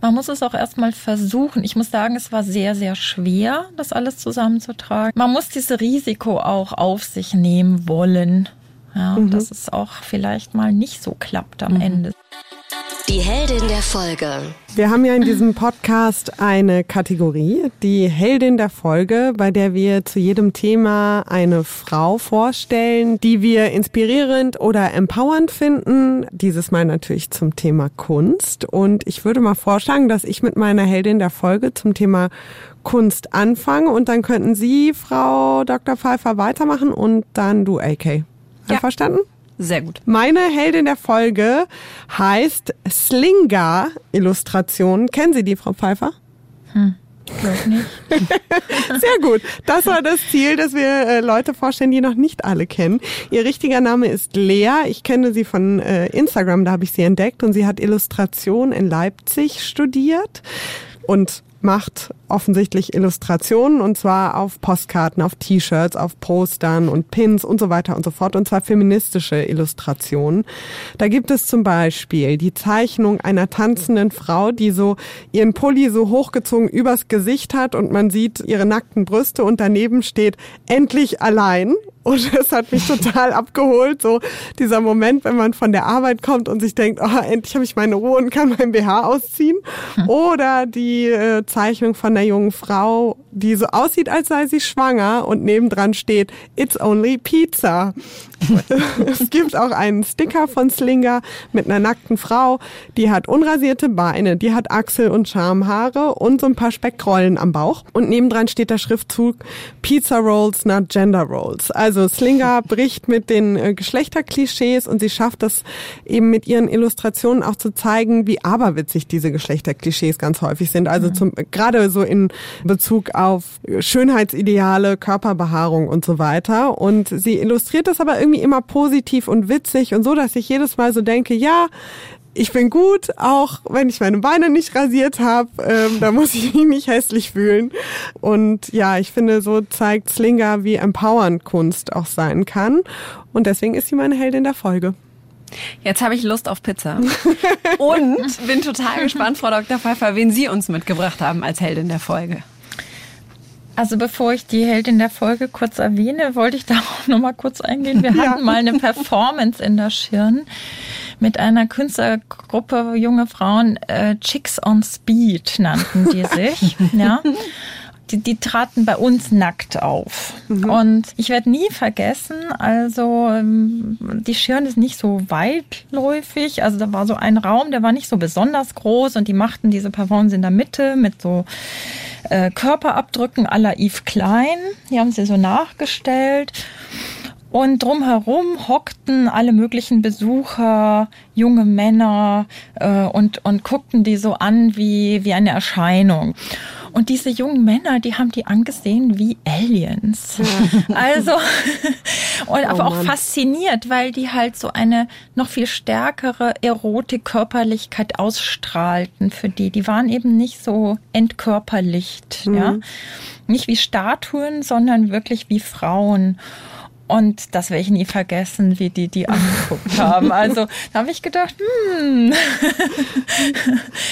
D: man muss es auch erstmal versuchen. Ich muss sagen, es war sehr, sehr schwer, das alles zusammenzutragen. Man muss dieses Risiko auch auf sich nehmen wollen. Ja, mhm. dass es auch vielleicht mal nicht so klappt am mhm. Ende.
A: Die Heldin der Folge.
C: Wir haben ja in diesem Podcast eine Kategorie, die Heldin der Folge, bei der wir zu jedem Thema eine Frau vorstellen, die wir inspirierend oder empowernd finden. Dieses Mal natürlich zum Thema Kunst. Und ich würde mal vorschlagen, dass ich mit meiner Heldin der Folge zum Thema Kunst anfange und dann könnten Sie, Frau Dr. Pfeiffer, weitermachen und dann du, AK. Einverstanden? Ja.
B: Sehr gut.
C: Meine Heldin der Folge heißt Slinga Illustration. Kennen Sie die, Frau Pfeiffer?
D: Hm. Glaub nicht. [laughs]
C: Sehr gut. Das war das Ziel, dass wir äh, Leute vorstellen, die noch nicht alle kennen. Ihr richtiger Name ist Lea. Ich kenne sie von äh, Instagram, da habe ich sie entdeckt und sie hat Illustration in Leipzig studiert und macht offensichtlich Illustrationen und zwar auf Postkarten, auf T-Shirts, auf Postern und Pins und so weiter und so fort und zwar feministische Illustrationen. Da gibt es zum Beispiel die Zeichnung einer tanzenden Frau, die so ihren Pulli so hochgezogen übers Gesicht hat und man sieht ihre nackten Brüste und daneben steht endlich allein und [laughs] es hat mich total abgeholt, so dieser Moment, wenn man von der Arbeit kommt und sich denkt, oh, endlich habe ich meine Ruhe und kann mein BH ausziehen. Hm. Oder die äh, Zeichnung von der jungen Frau, die so aussieht, als sei sie schwanger und nebendran steht, It's only pizza. [laughs] es gibt auch einen Sticker von Slinger mit einer nackten Frau, die hat unrasierte Beine, die hat Achsel- und Schamhaare und so ein paar Speckrollen am Bauch. Und nebendran steht der Schriftzug Pizza Rolls, not Gender Rolls. Also Slinger bricht mit den äh, Geschlechterklischees und sie schafft es eben mit ihren Illustrationen auch zu zeigen, wie aberwitzig diese Geschlechterklischees ganz häufig sind. Also zum, gerade so in Bezug auf Schönheitsideale, Körperbehaarung und so weiter. Und sie illustriert das aber irgendwie immer positiv und witzig und so, dass ich jedes Mal so denke, ja, ich bin gut, auch wenn ich meine Beine nicht rasiert habe. Ähm, da muss ich mich nicht hässlich fühlen. Und ja, ich finde, so zeigt Slinger, wie empowernd Kunst auch sein kann. Und deswegen ist sie meine Heldin der Folge.
B: Jetzt habe ich Lust auf Pizza. [laughs] Und bin total gespannt, Frau Dr. Pfeiffer, wen Sie uns mitgebracht haben als Heldin der Folge.
D: Also bevor ich die Heldin der Folge kurz erwähne, wollte ich [laughs] da auch noch mal kurz eingehen. Wir hatten mal eine Performance in der Schirn mit einer Künstlergruppe junge Frauen, äh, Chicks on Speed nannten die [laughs] sich. ja die, die traten bei uns nackt auf. Mhm. Und ich werde nie vergessen, also ähm, die Schirn ist nicht so weitläufig. Also da war so ein Raum, der war nicht so besonders groß und die machten diese Performance in der Mitte mit so äh, Körperabdrücken à la Yves Klein. Die haben sie so nachgestellt. Und drumherum hockten alle möglichen Besucher, junge Männer äh, und, und guckten die so an wie, wie eine Erscheinung. Und diese jungen Männer, die haben die angesehen wie Aliens. Ja. [laughs] Also, [laughs] und aber oh auch fasziniert, weil die halt so eine noch viel stärkere Erotik, Körperlichkeit ausstrahlten für die. Die waren eben nicht so entkörperlicht, mhm. ja. Nicht wie Statuen, sondern wirklich wie Frauen. Und das werde ich nie vergessen, wie die die angeguckt haben. [laughs] Also da habe ich gedacht, hm,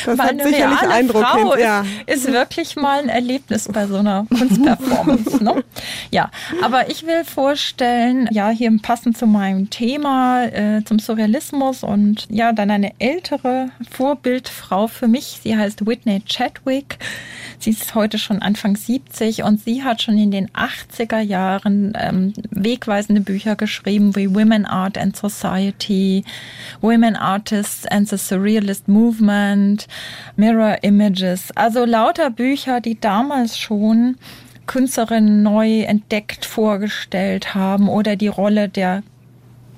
D: das weil eine reale Eindruck Frau hin, ja. ist, ist, wirklich mal ein Erlebnis bei so einer [laughs] Kunstperformance. ne? Ja, aber ich will vorstellen, ja, hier passend zu meinem Thema, äh, zum Surrealismus und ja, dann eine ältere Vorbildfrau für mich. Sie heißt Whitney Chadwick. Sie ist heute schon Anfang 70 und sie hat schon in den 80er Jahren ähm, wegweisende Bücher geschrieben wie Women Art and Society, Women Artists and the Surrealist Movement, Mirror Images. Also lauter Bücher, die damals schon Künstlerinnen neu entdeckt vorgestellt haben oder die Rolle der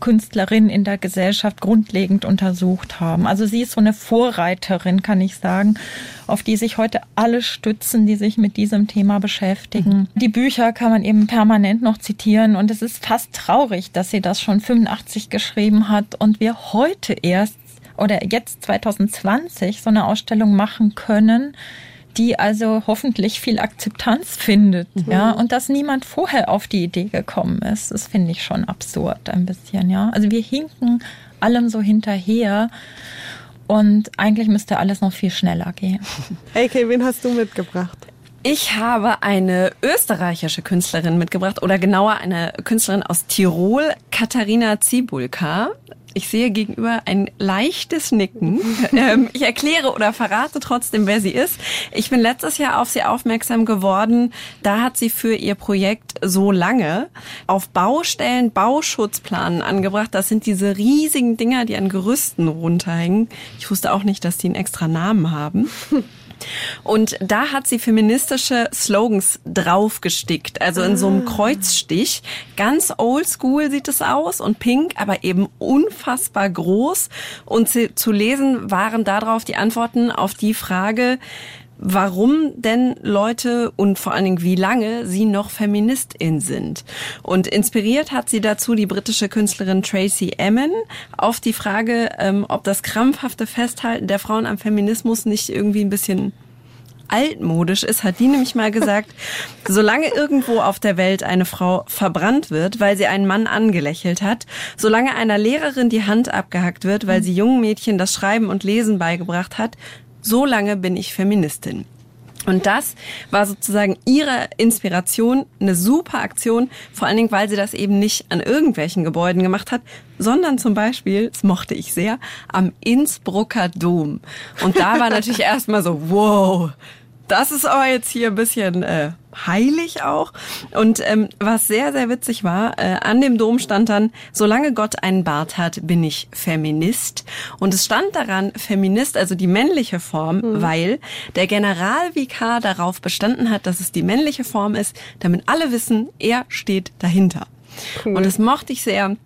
D: Künstlerin in der Gesellschaft grundlegend untersucht haben. Also sie ist so eine Vorreiterin, kann ich sagen, auf die sich heute alle stützen, die sich mit diesem Thema beschäftigen. Mhm. Die Bücher kann man eben permanent noch zitieren und es ist fast traurig, dass sie das schon 85 geschrieben hat und wir heute erst oder jetzt 2020 so eine Ausstellung machen können, die also hoffentlich viel Akzeptanz findet, mhm. ja, und dass niemand vorher auf die Idee gekommen ist. Das finde ich schon absurd ein bisschen, ja. Also wir hinken allem so hinterher und eigentlich müsste alles noch viel schneller gehen. [laughs]
C: AK, wen hast du mitgebracht?
B: Ich habe eine österreichische Künstlerin mitgebracht oder genauer eine Künstlerin aus Tirol, Katharina Zibulka. Ich sehe gegenüber ein leichtes Nicken. [laughs] Ähm, ich erkläre oder verrate trotzdem, wer sie ist. Ich bin letztes Jahr auf sie aufmerksam geworden. Da hat sie für ihr Projekt so lange auf Baustellen Bauschutzplanen angebracht. Das sind diese riesigen Dinger, die an Gerüsten runterhängen. Ich wusste auch nicht, dass die einen extra Namen haben. [laughs] Und da hat sie feministische Slogans draufgestickt, also in so einem ah. Kreuzstich. Ganz oldschool sieht es aus und pink, aber eben unfassbar groß. Und zu lesen waren darauf die Antworten auf die Frage, warum denn Leute und vor allen Dingen wie lange sie noch Feministin sind. Und inspiriert hat sie dazu die britische Künstlerin Tracy Emin auf die Frage, ähm, ob das krampfhafte Festhalten der Frauen am Feminismus nicht irgendwie ein bisschen altmodisch ist, hat die nämlich mal gesagt, [laughs] solange irgendwo auf der Welt eine Frau verbrannt wird, weil sie einen Mann angelächelt hat, solange einer Lehrerin die Hand abgehackt wird, weil sie jungen Mädchen das Schreiben und Lesen beigebracht hat, so lange bin ich Feministin. Und das war sozusagen ihre Inspiration, eine super Aktion, vor allen Dingen, weil sie das eben nicht an irgendwelchen Gebäuden gemacht hat, sondern zum Beispiel, das mochte ich sehr, am Innsbrucker Dom. Und da war [laughs] natürlich erstmal so, wow, das ist aber jetzt hier ein bisschen äh, heilig auch. Und ähm, was sehr, sehr witzig war, äh, an dem Dom stand dann, solange Gott einen Bart hat, bin ich Feminist. Und es stand daran Feminist, also die männliche Form, mhm. weil der Generalvikar darauf bestanden hat, dass es die männliche Form ist, damit alle wissen, er steht dahinter. Cool. Und das mochte ich sehr.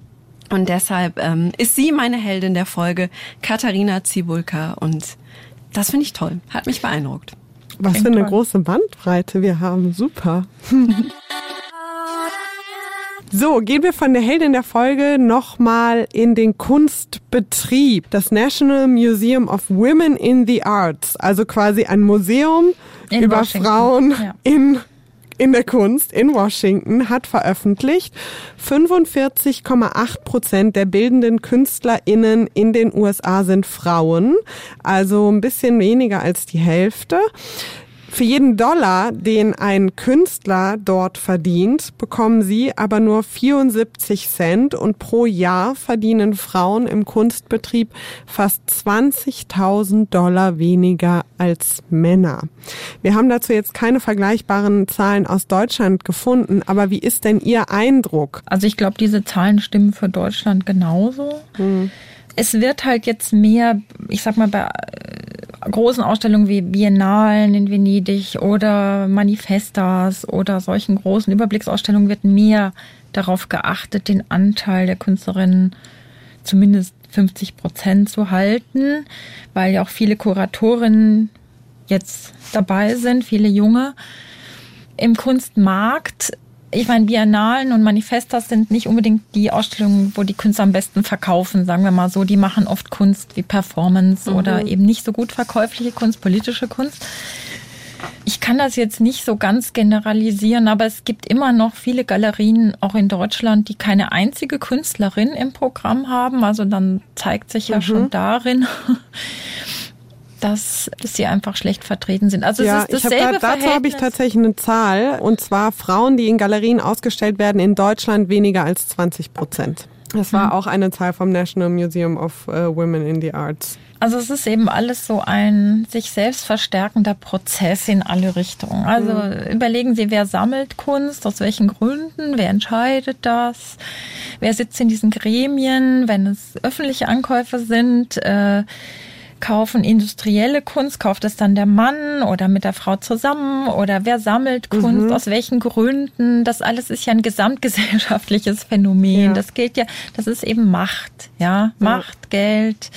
B: Und deshalb ähm, ist sie meine Heldin der Folge, Katharina Zibulka. Und das finde ich toll. Hat mich beeindruckt.
C: Was für eine toll. große Bandbreite wir haben. Super. [laughs] So, gehen wir von der Heldin der Folge nochmal in den Kunstbetrieb. Das National Museum of Women in the Arts, also quasi ein Museum in über Washington. Frauen ja. in in der Kunst in Washington hat veröffentlicht, 45,8 Prozent der bildenden KünstlerInnen in den USA sind Frauen, also ein bisschen weniger als die Hälfte. Für jeden Dollar, den ein Künstler dort verdient, bekommen sie aber nur 74 Cent und pro Jahr verdienen Frauen im Kunstbetrieb fast 20.000 Dollar weniger als Männer. Wir haben dazu jetzt keine vergleichbaren Zahlen aus Deutschland gefunden, aber wie ist denn Ihr Eindruck?
D: Also ich glaube, diese Zahlen stimmen für Deutschland genauso. Hm. Es wird halt jetzt mehr, ich sag mal, bei großen Ausstellungen wie Biennalen in Venedig oder Manifestas oder solchen großen Überblicksausstellungen wird mehr darauf geachtet, den Anteil der Künstlerinnen zumindest 50 Prozent zu halten, weil ja auch viele Kuratorinnen jetzt dabei sind, viele junge. Im Kunstmarkt ich meine, Biennalen und Manifestas sind nicht unbedingt die Ausstellungen, wo die Künstler am besten verkaufen, sagen wir mal so. Die machen oft Kunst wie Performance mhm. oder eben nicht so gut verkäufliche Kunst, politische Kunst. Ich kann das jetzt nicht so ganz generalisieren, aber es gibt immer noch viele Galerien, auch in Deutschland, die keine einzige Künstlerin im Programm haben. Also dann zeigt sich ja mhm. schon darin, dass, dass sie einfach schlecht vertreten sind. Also
C: ja,
D: es ist
C: dasselbe
D: hab da,
C: Dazu habe ich tatsächlich eine Zahl und zwar Frauen, die in Galerien ausgestellt werden, in Deutschland weniger als 20 Prozent. Das war mhm. auch eine Zahl vom National Museum of uh, Women in the Arts.
D: Also es ist eben alles so ein sich selbst verstärkender Prozess in alle Richtungen. Also mhm. überlegen Sie, wer sammelt Kunst, aus welchen Gründen, wer entscheidet das, wer sitzt in diesen Gremien, wenn es öffentliche Ankäufe sind. Äh, kaufen industrielle Kunst? Kauft es dann der Mann oder mit der Frau zusammen? Oder wer sammelt Kunst? Mhm. Aus welchen Gründen? Das alles ist ja ein gesamtgesellschaftliches [laughs] Phänomen. Ja. Das gilt ja, das ist eben Macht, ja. ja. Macht, Geld,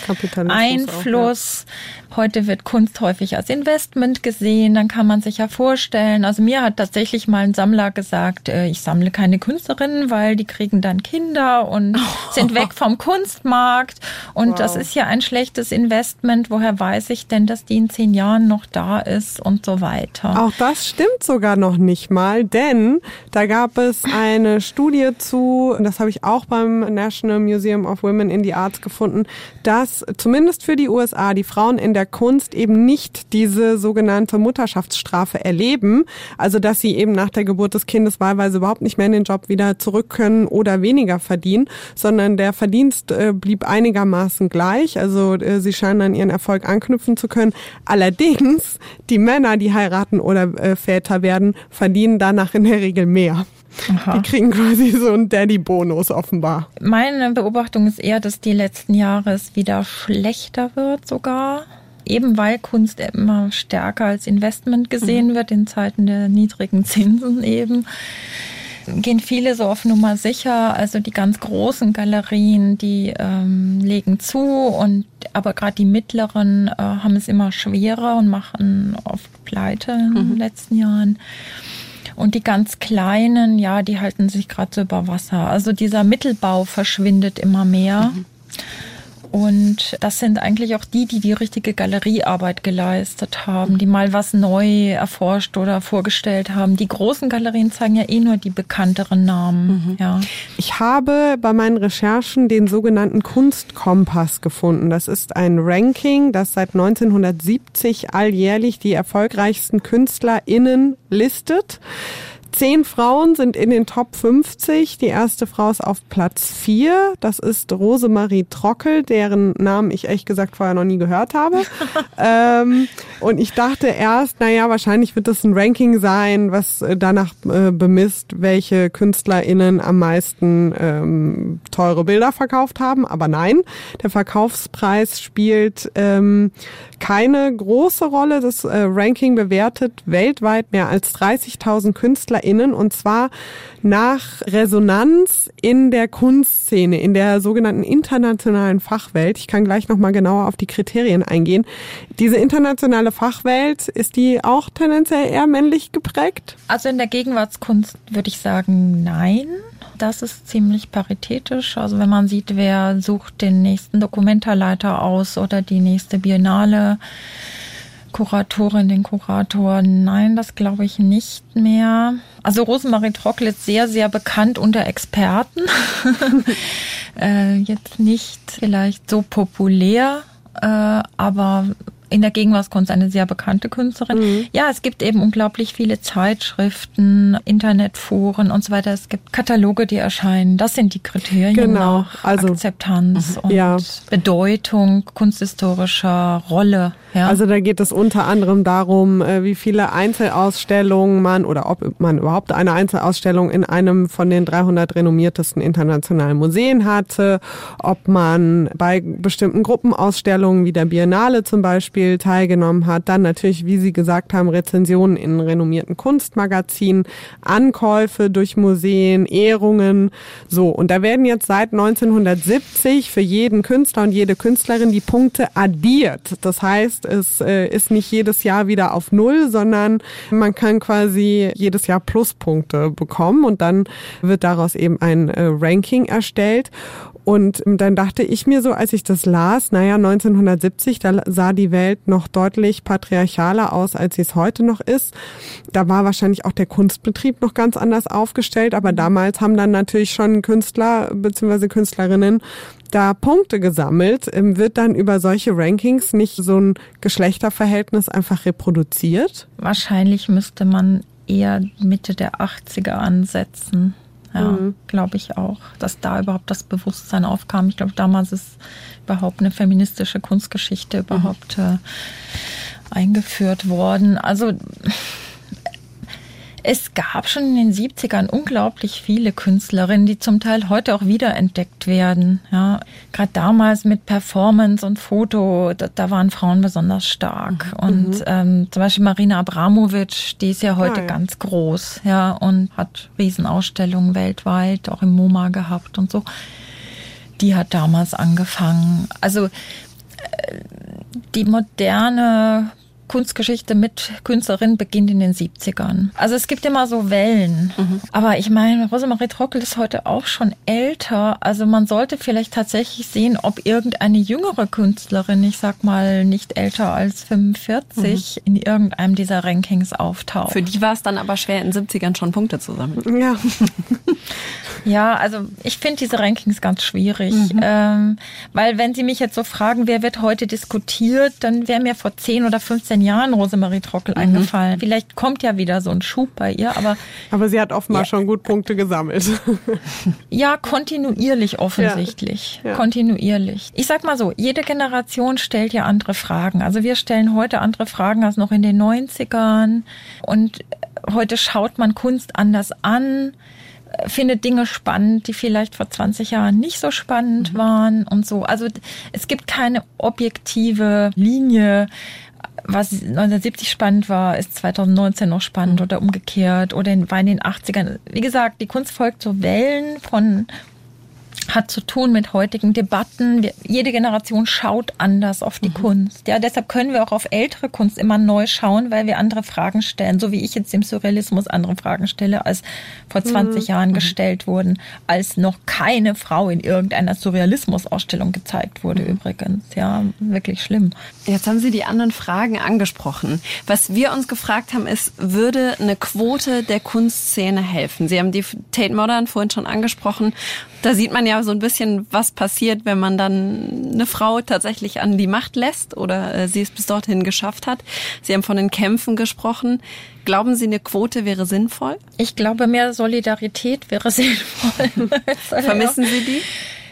D: Einfluss. Auch, ja. Heute wird Kunst häufig als Investment gesehen, dann kann man sich ja vorstellen. Also mir hat tatsächlich mal ein Sammler gesagt, äh, ich sammle keine Künstlerinnen, weil die kriegen dann Kinder und oh. [laughs] sind weg vom Kunstmarkt. Und wow. das ist ja ein schlechtes Investment. Woher weiß ich denn, dass die in zehn Jahren noch da ist und so weiter?
C: Auch das stimmt sogar noch nicht mal, denn da gab es eine Studie zu, das habe ich auch beim National Museum of Women in the Arts gefunden, dass zumindest für die USA die Frauen in der Kunst eben nicht diese sogenannte Mutterschaftsstrafe erleben, also dass sie eben nach der Geburt des Kindes wahlweise überhaupt nicht mehr in den Job wieder zurück können oder weniger verdienen, sondern der Verdienst äh, blieb einigermaßen gleich, also äh, sie scheinen an ihren Erfolg anknüpfen zu können. Allerdings, die Männer, die heiraten oder äh, Väter werden, verdienen danach in der Regel mehr. Aha. Die kriegen quasi so einen Daddy-Bonus offenbar.
D: Meine Beobachtung ist eher, dass die letzten Jahre es wieder schlechter wird sogar eben weil Kunst immer stärker als Investment gesehen mhm. wird in Zeiten der niedrigen Zinsen eben gehen viele so auf Nummer sicher. Also die ganz großen Galerien, die ähm, legen zu und aber gerade die mittleren äh, haben es immer schwerer und machen oft Pleite in den mhm. letzten Jahren. Und die ganz kleinen, ja, die halten sich gerade so über Wasser. Also dieser Mittelbau verschwindet immer mehr. Mhm. Und das sind eigentlich auch die, die die richtige Galeriearbeit geleistet haben, die mal was neu erforscht oder vorgestellt haben. Die großen Galerien zeigen ja eh nur die bekannteren Namen. Mhm. Ja.
C: Ich habe bei meinen Recherchen den sogenannten Kunstkompass gefunden. Das ist ein Ranking, das seit 1970 alljährlich die erfolgreichsten KünstlerInnen listet. Zehn Frauen sind in den Top 50. Die erste Frau ist auf Platz 4. Das ist Rosemarie Trockel, deren Namen ich ehrlich gesagt vorher noch nie gehört habe. [laughs] ähm, und ich dachte erst, naja, wahrscheinlich wird das ein Ranking sein, was äh, danach äh, bemisst, welche KünstlerInnen am meisten ähm, teure Bilder verkauft haben. Aber nein, der Verkaufspreis spielt ähm, keine große Rolle. Das äh, Ranking bewertet weltweit mehr als 30.000 KünstlerInnen KünstlerInnen und zwar nach Resonanz in der Kunstszene, in der sogenannten internationalen Fachwelt. Ich kann gleich nochmal genauer auf die Kriterien eingehen. Diese internationale Fachwelt, ist die auch tendenziell eher männlich geprägt?
D: Also in der Gegenwartskunst würde ich sagen, nein. Das ist ziemlich paritätisch. Also wenn man sieht, wer sucht den nächsten Dokumentarleiter aus oder die nächste Biennale, Kuratorin, den Kurator. Nein, das glaube ich nicht mehr. Also Rosemarie Trockel ist sehr, sehr bekannt unter Experten. [laughs] äh, jetzt nicht vielleicht so populär, äh, aber in der Gegenwartskunst eine sehr bekannte Künstlerin. Mhm. Ja, es gibt eben unglaublich viele Zeitschriften, Internetforen und so weiter. Es gibt Kataloge, die erscheinen. Das sind die Kriterien
C: genau.
D: nach also, Akzeptanz mhm. und
C: ja.
D: Bedeutung kunsthistorischer Rolle. Ja.
C: Also da geht es unter anderem darum, äh, wie viele Einzelausstellungen man oder ob man überhaupt eine Einzelausstellung in einem von den 300 renommiertesten internationalen Museen hatte, ob man bei bestimmten Gruppenausstellungen wie der Biennale zum Beispiel Beispiel teilgenommen hat. Dann natürlich, wie Sie gesagt haben, Rezensionen in renommierten Kunstmagazinen, Ankäufe durch Museen, Ehrungen. So, und da werden jetzt seit 1970 für jeden Künstler und jede Künstlerin die Punkte addiert. Das heißt, es äh, ist nicht jedes Jahr wieder auf Null, sondern man kann quasi jedes Jahr Pluspunkte bekommen und dann wird daraus eben ein äh, Ranking erstellt. Und dann dachte ich mir so, als ich das las, naja, 1970, da sah die Welt noch deutlich patriarchaler aus, als sie es heute noch ist. Da war wahrscheinlich auch der Kunstbetrieb noch ganz anders aufgestellt, aber damals haben dann natürlich schon Künstler bzw. Künstlerinnen da Punkte gesammelt. Ähm, wird dann über solche Rankings nicht so ein Geschlechterverhältnis einfach reproduziert?
D: Wahrscheinlich müsste man eher Mitte der 80er ansetzen. Ja, mhm. glaube ich auch, dass da überhaupt das Bewusstsein aufkam. Ich glaube, damals ist überhaupt eine feministische Kunstgeschichte überhaupt mhm. äh, eingeführt worden. Also es gab schon in den 70ern unglaublich viele Künstlerinnen, die zum Teil heute auch wiederentdeckt werden. Ja, gerade damals mit Performance und Foto, da, da waren Frauen besonders stark. Mhm. Und mhm. ähm, zum Beispiel Marina Abramovic, die ist ja heute ja. ganz groß, ja, und hat Riesenausstellungen weltweit, auch im MoMA gehabt und so. Die hat damals angefangen. Also äh, die moderne Kunstgeschichte mit Künstlerin beginnt in den 70ern. Also es gibt immer so Wellen. Mhm. Aber ich meine, Rosemarie Trockel ist heute auch schon älter. Also man sollte vielleicht tatsächlich sehen, ob irgendeine jüngere Künstlerin, ich sag mal nicht älter als 45, mhm. in irgendeinem dieser Rankings auftaucht.
B: Für die war es dann aber schwer, in den 70ern schon Punkte zu sammeln.
C: Ja. [laughs]
D: ja, also ich finde diese Rankings ganz schwierig. Mhm. Ähm, weil wenn Sie mich jetzt so fragen, wer wird heute diskutiert, dann wäre mir vor 10 oder 15 15 Jahren Rosemarie Trockel mhm. eingefallen. Vielleicht kommt ja wieder so ein Schub bei ihr, aber.
C: Aber sie hat offenbar ja. schon gut Punkte gesammelt. [laughs]
D: Ja, kontinuierlich offensichtlich. Ja. Ja. Kontinuierlich. Ich sag mal so, jede Generation stellt ja andere Fragen. Also wir stellen heute andere Fragen als noch in den 90ern. Und heute schaut man Kunst anders an findet Dinge spannend, die vielleicht vor 20 Jahren nicht so spannend mhm. waren und so. Also es gibt keine objektive Linie, was 1970 spannend war, ist 2019 noch spannend mhm. oder umgekehrt oder in, war in den 80ern. Wie gesagt, die Kunst folgt so Wellen von hat zu tun mit heutigen Debatten. Wir, jede Generation schaut anders auf die mhm. Kunst. Ja, deshalb können wir auch auf ältere Kunst immer neu schauen, weil wir andere Fragen stellen, so wie ich jetzt im Surrealismus andere Fragen stelle, als vor 20 mhm. Jahren mhm. gestellt wurden, als noch keine Frau in irgendeiner Surrealismus-Ausstellung gezeigt wurde mhm. übrigens. Ja, wirklich schlimm.
B: Jetzt haben Sie die anderen Fragen angesprochen. Was wir uns gefragt haben, ist, würde eine Quote der Kunstszene helfen? Sie haben die Tate Modern vorhin schon angesprochen. Da sieht man ja so ein bisschen, was passiert, wenn man dann eine Frau tatsächlich an die Macht lässt oder äh, sie es bis dorthin geschafft hat. Sie haben von den Kämpfen gesprochen. Glauben Sie, eine Quote wäre sinnvoll?
D: Ich glaube, mehr Solidarität wäre [laughs] sinnvoll.
B: Vermissen Sie die?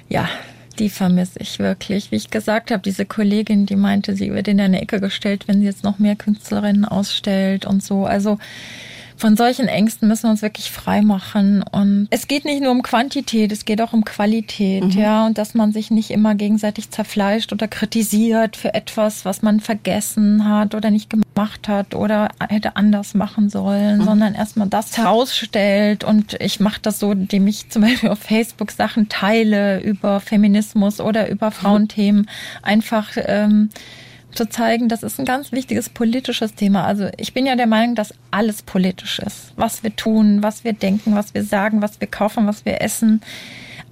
D: Ja, die vermisse ich wirklich. Wie ich gesagt habe, diese Kollegin, die meinte, sie wird in eine Ecke gestellt, wenn sie jetzt noch mehr Künstlerinnen ausstellt und so. Also von solchen Ängsten müssen wir uns wirklich frei machen. Und es geht nicht nur um Quantität, es geht auch um Qualität, mhm. ja. Und dass man sich nicht immer gegenseitig zerfleischt oder kritisiert für etwas, was man vergessen hat oder nicht gemacht hat oder hätte anders machen sollen, mhm. sondern erstmal das herausstellt. Und ich mache das so, indem ich zum Beispiel auf Facebook Sachen teile über Feminismus oder über Frauenthemen. Einfach ähm, zu zeigen, das ist ein ganz wichtiges politisches Thema. Also ich bin ja der Meinung, dass alles politisch ist. Was wir tun, was wir denken, was wir sagen, was wir kaufen, was wir essen.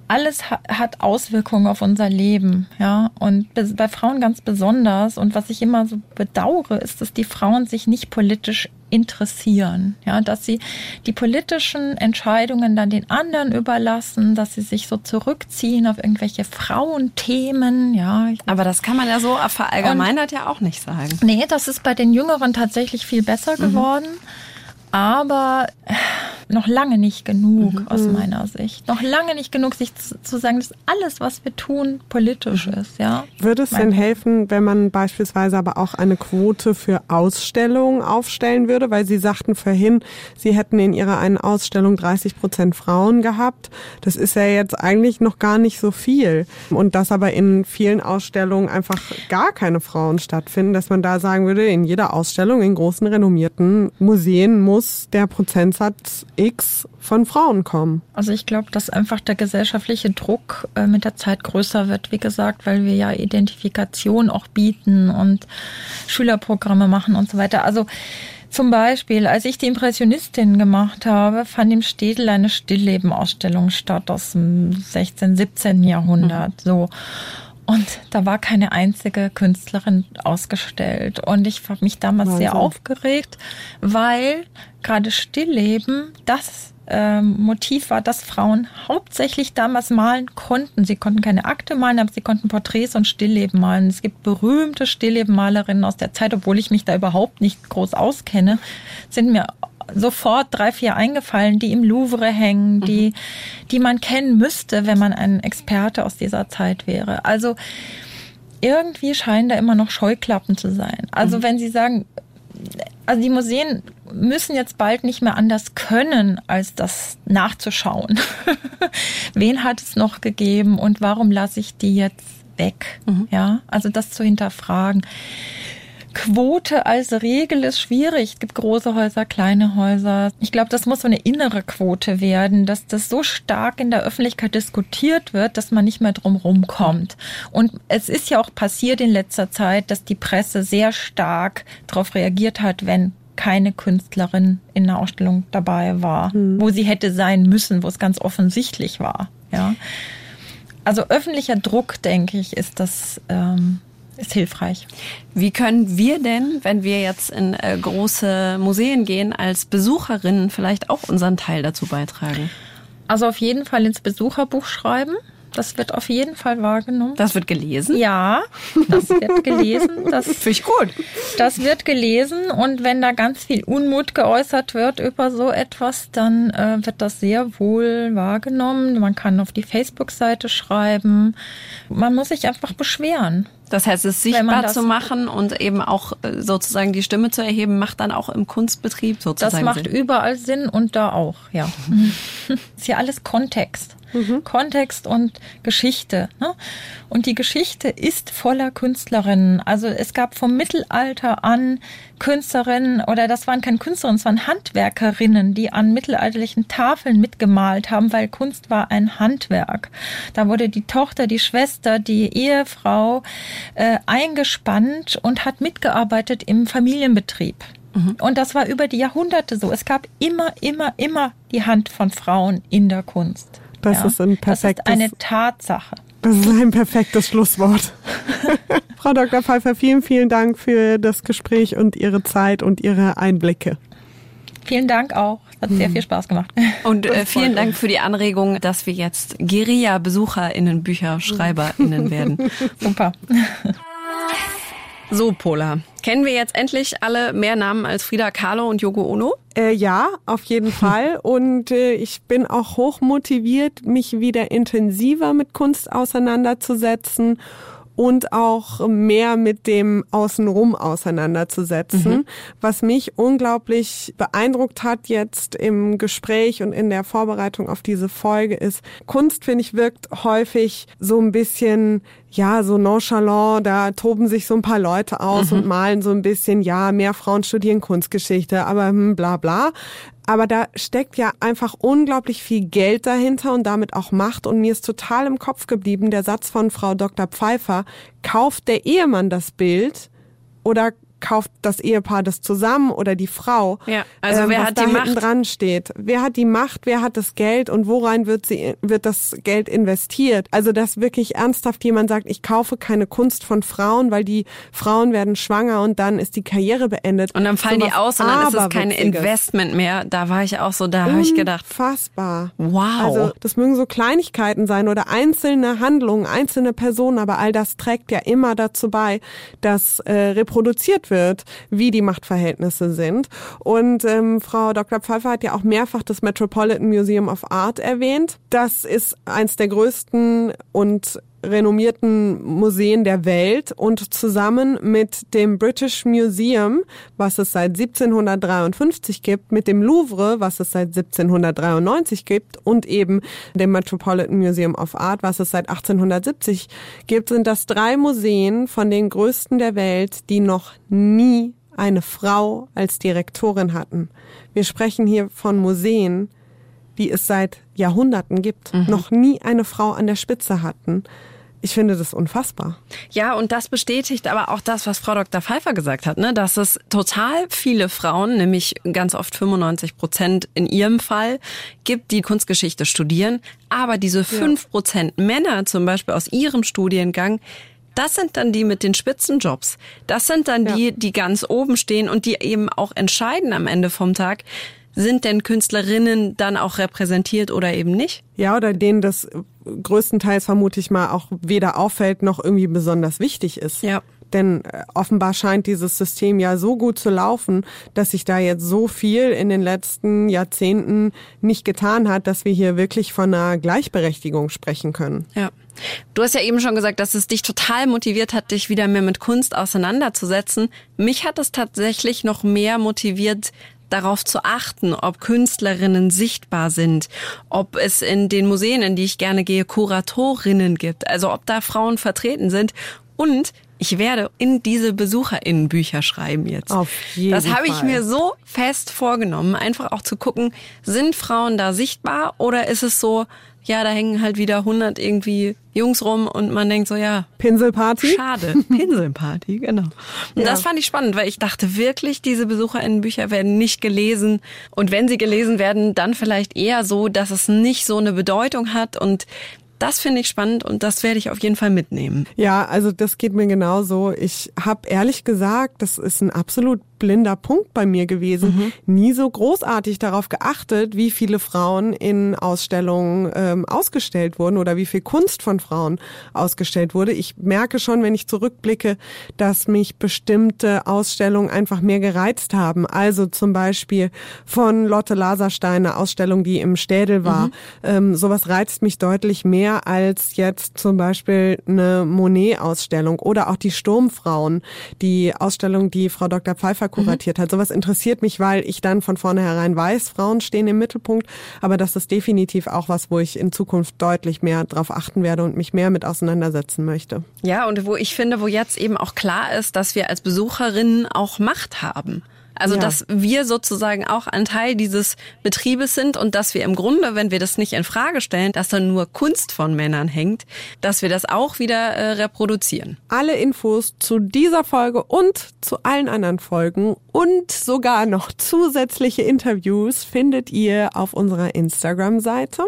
D: Alles hat Auswirkungen auf unser Leben, ja. Und bei Frauen ganz besonders. Und was ich immer so bedauere, ist, dass die Frauen sich nicht politisch interessieren, ja, dass sie die politischen Entscheidungen dann den anderen überlassen, dass sie sich so zurückziehen auf irgendwelche Frauenthemen, ja.
B: Aber das kann man ja so verallgemeinert Und, ja auch nicht sagen.
D: Nee, das ist bei den Jüngeren tatsächlich viel besser mhm. geworden. Mhm aber noch lange nicht genug mhm. aus meiner Sicht. Noch lange nicht genug, sich zu, zu sagen, dass alles, was wir tun, politisch mhm. ist. Ja?
C: Würde es denn helfen, wenn man beispielsweise aber auch eine Quote für Ausstellungen aufstellen würde? Weil Sie sagten vorhin, Sie hätten in Ihrer einen Ausstellung 30 Prozent Frauen gehabt. Das ist ja jetzt eigentlich noch gar nicht so viel. Und dass aber in vielen Ausstellungen einfach gar keine Frauen stattfinden, dass man da sagen würde, in jeder Ausstellung in großen renommierten Museen muss muss der Prozentsatz X von Frauen kommen.
D: Also ich glaube, dass einfach der gesellschaftliche Druck äh, mit der Zeit größer wird, wie gesagt, weil wir ja Identifikation auch bieten und Schülerprogramme machen und so weiter. Also zum Beispiel, als ich die Impressionistin gemacht habe, fand im Städel eine Stilllebenausstellung statt aus dem 16., 17. Jahrhundert. Mhm. So. Und da war keine einzige Künstlerin ausgestellt. Und ich habe mich damals Wahnsinn. sehr aufgeregt, weil gerade Stillleben das ähm, Motiv war, dass Frauen hauptsächlich damals malen konnten. Sie konnten keine Akte malen, aber sie konnten Porträts und Stillleben malen. Es gibt berühmte Stilllebenmalerinnen aus der Zeit, obwohl ich mich da überhaupt nicht groß auskenne, sind mir sofort drei, vier eingefallen, die im Louvre hängen, die, mhm. die man kennen müsste, wenn man ein Experte aus dieser Zeit wäre. Also irgendwie scheinen da immer noch Scheuklappen zu sein. Also mhm. wenn Sie sagen, also die Museen müssen jetzt bald nicht mehr anders können, als das nachzuschauen. [laughs] Wen hat es noch gegeben und warum lasse ich die jetzt weg? Mhm. Ja, also das zu hinterfragen. Quote als Regel ist schwierig. Es gibt große Häuser, kleine Häuser. Ich glaube, das muss so eine innere Quote werden, dass das so stark in der Öffentlichkeit diskutiert wird, dass man nicht mehr drum rumkommt. Und es ist ja auch passiert in letzter Zeit, dass die Presse sehr stark darauf reagiert hat, wenn keine Künstlerin in der Ausstellung dabei war, mhm. wo sie hätte sein müssen, wo es ganz offensichtlich war. Ja. Also öffentlicher Druck, denke ich, ist das ähm, ist hilfreich.
B: Wie können wir denn, wenn wir jetzt in äh, große Museen gehen, als Besucherinnen vielleicht auch unseren Teil dazu beitragen?
D: Also auf jeden Fall ins Besucherbuch schreiben. Das wird auf jeden Fall wahrgenommen.
B: Das wird gelesen?
D: Ja, das wird gelesen. Das [laughs]
B: finde ich gut.
D: Das wird gelesen und wenn da ganz viel Unmut geäußert wird über so etwas, dann äh, wird das sehr wohl wahrgenommen. Man kann auf die Facebook-Seite schreiben. Man muss sich einfach beschweren.
B: Das heißt, es sichtbar zu machen und eben auch äh, sozusagen die Stimme zu erheben, macht dann auch im Kunstbetrieb sozusagen
D: Das macht
B: Sinn.
D: überall Sinn und da auch, ja. [laughs] ist ja alles Kontext. Mhm. Kontext und Geschichte. Ne? Und die Geschichte ist voller Künstlerinnen. Also es gab vom Mittelalter an Künstlerinnen oder das waren keine Künstlerinnen, es waren Handwerkerinnen, die an mittelalterlichen Tafeln mitgemalt haben, weil Kunst war ein Handwerk. Da wurde die Tochter, die Schwester, die Ehefrau äh, eingespannt und hat mitgearbeitet im Familienbetrieb. Mhm. Und das war über die Jahrhunderte so. Es gab immer, immer, immer die Hand von Frauen in der Kunst.
C: Das ja. ist ein perfektes.
D: Das ist eine Tatsache.
C: Das ist ein perfektes Schlusswort. [laughs] Frau Dr. Pfeiffer, vielen, vielen Dank für das Gespräch und Ihre Zeit und Ihre Einblicke.
D: Vielen Dank auch. Hat sehr viel Spaß gemacht. [laughs]
B: Und äh, vielen Dank für die Anregung, dass wir jetzt Guerilla-BesucherInnen, BücherschreiberInnen [laughs] werden.
D: Super.
B: So, Pola. Kennen wir jetzt endlich alle mehr Namen als Frida Kahlo und Yoko Ono?
C: Äh, ja, auf jeden [laughs] Fall. Und äh, ich bin auch hoch motiviert, mich wieder intensiver mit Kunst auseinanderzusetzen und auch mehr mit dem Außenrum auseinanderzusetzen. Mhm. Was mich unglaublich beeindruckt hat jetzt im Gespräch und in der Vorbereitung auf diese Folge ist, Kunst, finde ich, wirkt häufig so ein bisschen ja, so nonchalant, da toben sich so ein paar Leute aus mhm. und malen so ein bisschen, ja, mehr Frauen studieren Kunstgeschichte, aber hm, bla bla. Aber da steckt ja einfach unglaublich viel Geld dahinter und damit auch Macht. Und mir ist total im Kopf geblieben der Satz von Frau Dr. Pfeiffer, kauft der Ehemann das Bild oder kauft das Ehepaar das zusammen oder die Frau.
B: Ja, also ähm, wer hat die Macht?
C: dran steht. Wer hat die Macht, wer hat das Geld und worein wird sie wird das Geld investiert? Also dass wirklich ernsthaft jemand sagt, ich kaufe keine Kunst von Frauen, weil die Frauen werden schwanger und dann ist die Karriere beendet.
B: Und dann fallen so die aus und dann ist es kein Investment mehr. Da war ich auch so, da habe ich gedacht,
C: unfassbar.
B: Wow.
C: Also das mögen so Kleinigkeiten sein oder einzelne Handlungen, einzelne Personen, aber all das trägt ja immer dazu bei, dass äh, reproduziert wird wird, wie die Machtverhältnisse sind. Und ähm, Frau Dr. Pfeiffer hat ja auch mehrfach das Metropolitan Museum of Art erwähnt. Das ist eins der größten und renommierten Museen der Welt und zusammen mit dem British Museum, was es seit 1753 gibt, mit dem Louvre, was es seit 1793 gibt und eben dem Metropolitan Museum of Art, was es seit 1870 gibt, sind das drei Museen von den größten der Welt, die noch nie eine Frau als Direktorin hatten. Wir sprechen hier von Museen, die es seit Jahrhunderten gibt, mhm. noch nie eine Frau an der Spitze hatten. Ich finde das unfassbar.
B: Ja, und das bestätigt aber auch das, was Frau Dr. Pfeiffer gesagt hat, ne? dass es total viele Frauen, nämlich ganz oft 95 Prozent in ihrem Fall, gibt, die Kunstgeschichte studieren. Aber diese fünf Prozent ja. Männer zum Beispiel aus ihrem Studiengang, das sind dann die mit den Spitzenjobs. Das sind dann ja. die, die ganz oben stehen und die eben auch entscheiden am Ende vom Tag, sind denn Künstlerinnen dann auch repräsentiert oder eben nicht?
C: Ja, oder denen das größtenteils vermute ich mal auch weder auffällt noch irgendwie besonders wichtig ist.
B: Ja.
C: Denn äh, offenbar scheint dieses System ja so gut zu laufen, dass sich da jetzt so viel in den letzten Jahrzehnten nicht getan hat, dass wir hier wirklich von einer Gleichberechtigung sprechen können.
B: Ja. Du hast ja eben schon gesagt, dass es dich total motiviert hat, dich wieder mehr mit Kunst auseinanderzusetzen. Mich hat es tatsächlich noch mehr motiviert, darauf zu achten, ob Künstlerinnen sichtbar sind, ob es in den Museen, in die ich gerne gehe, Kuratorinnen gibt, also ob da Frauen vertreten sind und ich werde in diese BesucherInnenbücher schreiben jetzt.
C: Auf jeden
B: das habe ich mir so fest vorgenommen, einfach auch zu gucken, sind Frauen da sichtbar oder ist es so, ja, da hängen halt wieder 100 irgendwie Jungs rum und man denkt so, ja.
C: Pinselparty?
B: Schade. [laughs] Pinselparty, genau. Und ja. das fand ich spannend, weil ich dachte wirklich, diese BesucherInnenbücher werden nicht gelesen. Und wenn sie gelesen werden, dann vielleicht eher so, dass es nicht so eine Bedeutung hat und das finde ich spannend und das werde ich auf jeden Fall mitnehmen.
C: Ja, also das geht mir genauso. Ich habe ehrlich gesagt, das ist ein absolut blinder Punkt bei mir gewesen. Mhm. Nie so großartig darauf geachtet, wie viele Frauen in Ausstellungen ähm, ausgestellt wurden oder wie viel Kunst von Frauen ausgestellt wurde. Ich merke schon, wenn ich zurückblicke, dass mich bestimmte Ausstellungen einfach mehr gereizt haben. Also zum Beispiel von Lotte Laserstein, eine Ausstellung, die im Städel war. Mhm. Ähm, sowas reizt mich deutlich mehr als jetzt zum Beispiel eine Monet-Ausstellung oder auch die Sturmfrauen, die Ausstellung, die Frau Dr. Pfeiffer kuratiert mhm. hat. Sowas interessiert mich, weil ich dann von vornherein weiß, Frauen stehen im Mittelpunkt, aber das ist definitiv auch was, wo ich in Zukunft deutlich mehr drauf achten werde und mich mehr mit auseinandersetzen möchte.
B: Ja, und wo ich finde, wo jetzt eben auch klar ist, dass wir als Besucherinnen auch Macht haben. Also, ja. dass wir sozusagen auch ein Teil dieses Betriebes sind und dass wir im Grunde, wenn wir das nicht in Frage stellen, dass da nur Kunst von Männern hängt, dass wir das auch wieder äh, reproduzieren.
C: Alle Infos zu dieser Folge und zu allen anderen Folgen und sogar noch zusätzliche Interviews findet ihr auf unserer Instagram-Seite.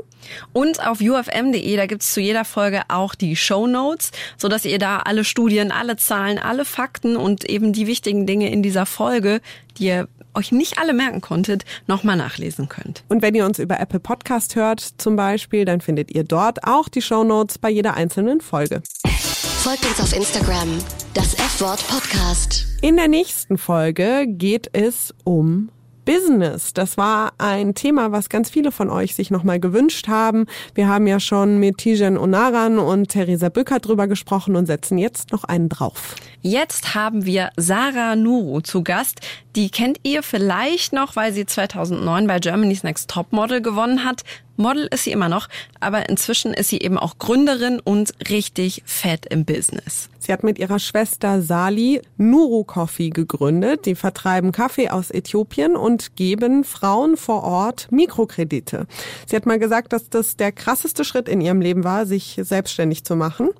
B: Und auf ufm.de, da gibt's zu jeder Folge auch die Show Notes, sodass ihr da alle Studien, alle Zahlen, alle Fakten und eben die wichtigen Dinge in dieser Folge die ihr euch nicht alle merken konntet, nochmal nachlesen könnt.
C: Und wenn ihr uns über Apple Podcast hört zum Beispiel, dann findet ihr dort auch die Show Notes bei jeder einzelnen Folge.
A: Folgt uns auf Instagram, das F-Wort Podcast.
C: In der nächsten Folge geht es um Business. Das war ein Thema, was ganz viele von euch sich nochmal gewünscht haben. Wir haben ja schon mit Tijen Onaran und Theresa Bücker drüber gesprochen und setzen jetzt noch einen drauf.
B: Jetzt haben wir Sarah Nuru zu Gast. Die kennt ihr vielleicht noch, weil sie 2009 bei Germany's Next Topmodel gewonnen hat. Model ist sie immer noch, aber inzwischen ist sie eben auch Gründerin und richtig fett im Business.
C: Sie hat mit ihrer Schwester Sali Nuru Coffee gegründet. Die vertreiben Kaffee aus Äthiopien und geben Frauen vor Ort Mikrokredite. Sie hat mal gesagt, dass das der krasseste Schritt in ihrem Leben war, sich selbstständig zu machen.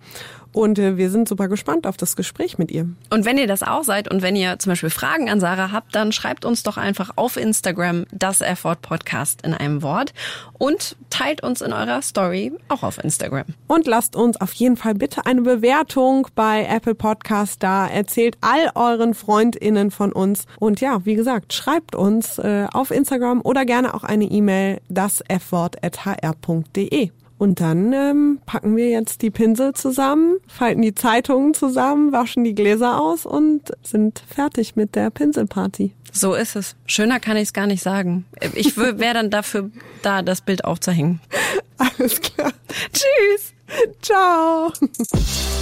C: Und äh, wir sind super gespannt auf das Gespräch mit ihr.
B: Und wenn ihr das auch seid und wenn ihr zum Beispiel Fragen an Sarah habt, dann schreibt uns doch einfach auf Instagram das F-Wort Podcast in einem Wort und teilt uns in eurer Story auch auf Instagram.
C: Und lasst uns auf jeden Fall bitte eine Bewertung bei Apple Podcast da. Erzählt all euren FreundInnen von uns. Und ja, wie gesagt, schreibt uns äh, auf Instagram oder gerne auch eine E-Mail, das fwort.hr.de. Und dann ähm, packen wir jetzt die Pinsel zusammen, falten die Zeitungen zusammen, waschen die Gläser aus und sind fertig mit der Pinselparty.
B: So ist es. Schöner kann ich es gar nicht sagen. Ich wäre dann dafür da, das Bild aufzuhängen. [laughs]
C: Alles klar.
B: Tschüss. [laughs]
C: Ciao.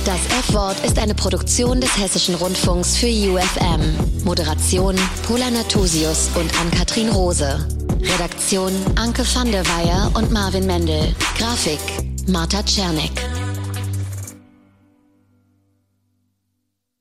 A: Das F-Wort ist eine Produktion des Hessischen Rundfunks für UFM. Moderation Pola Natusius und Ann-Kathrin Rose. Redaktion Anke van der Weyer und Marvin Mendel. Grafik Marta Czernik.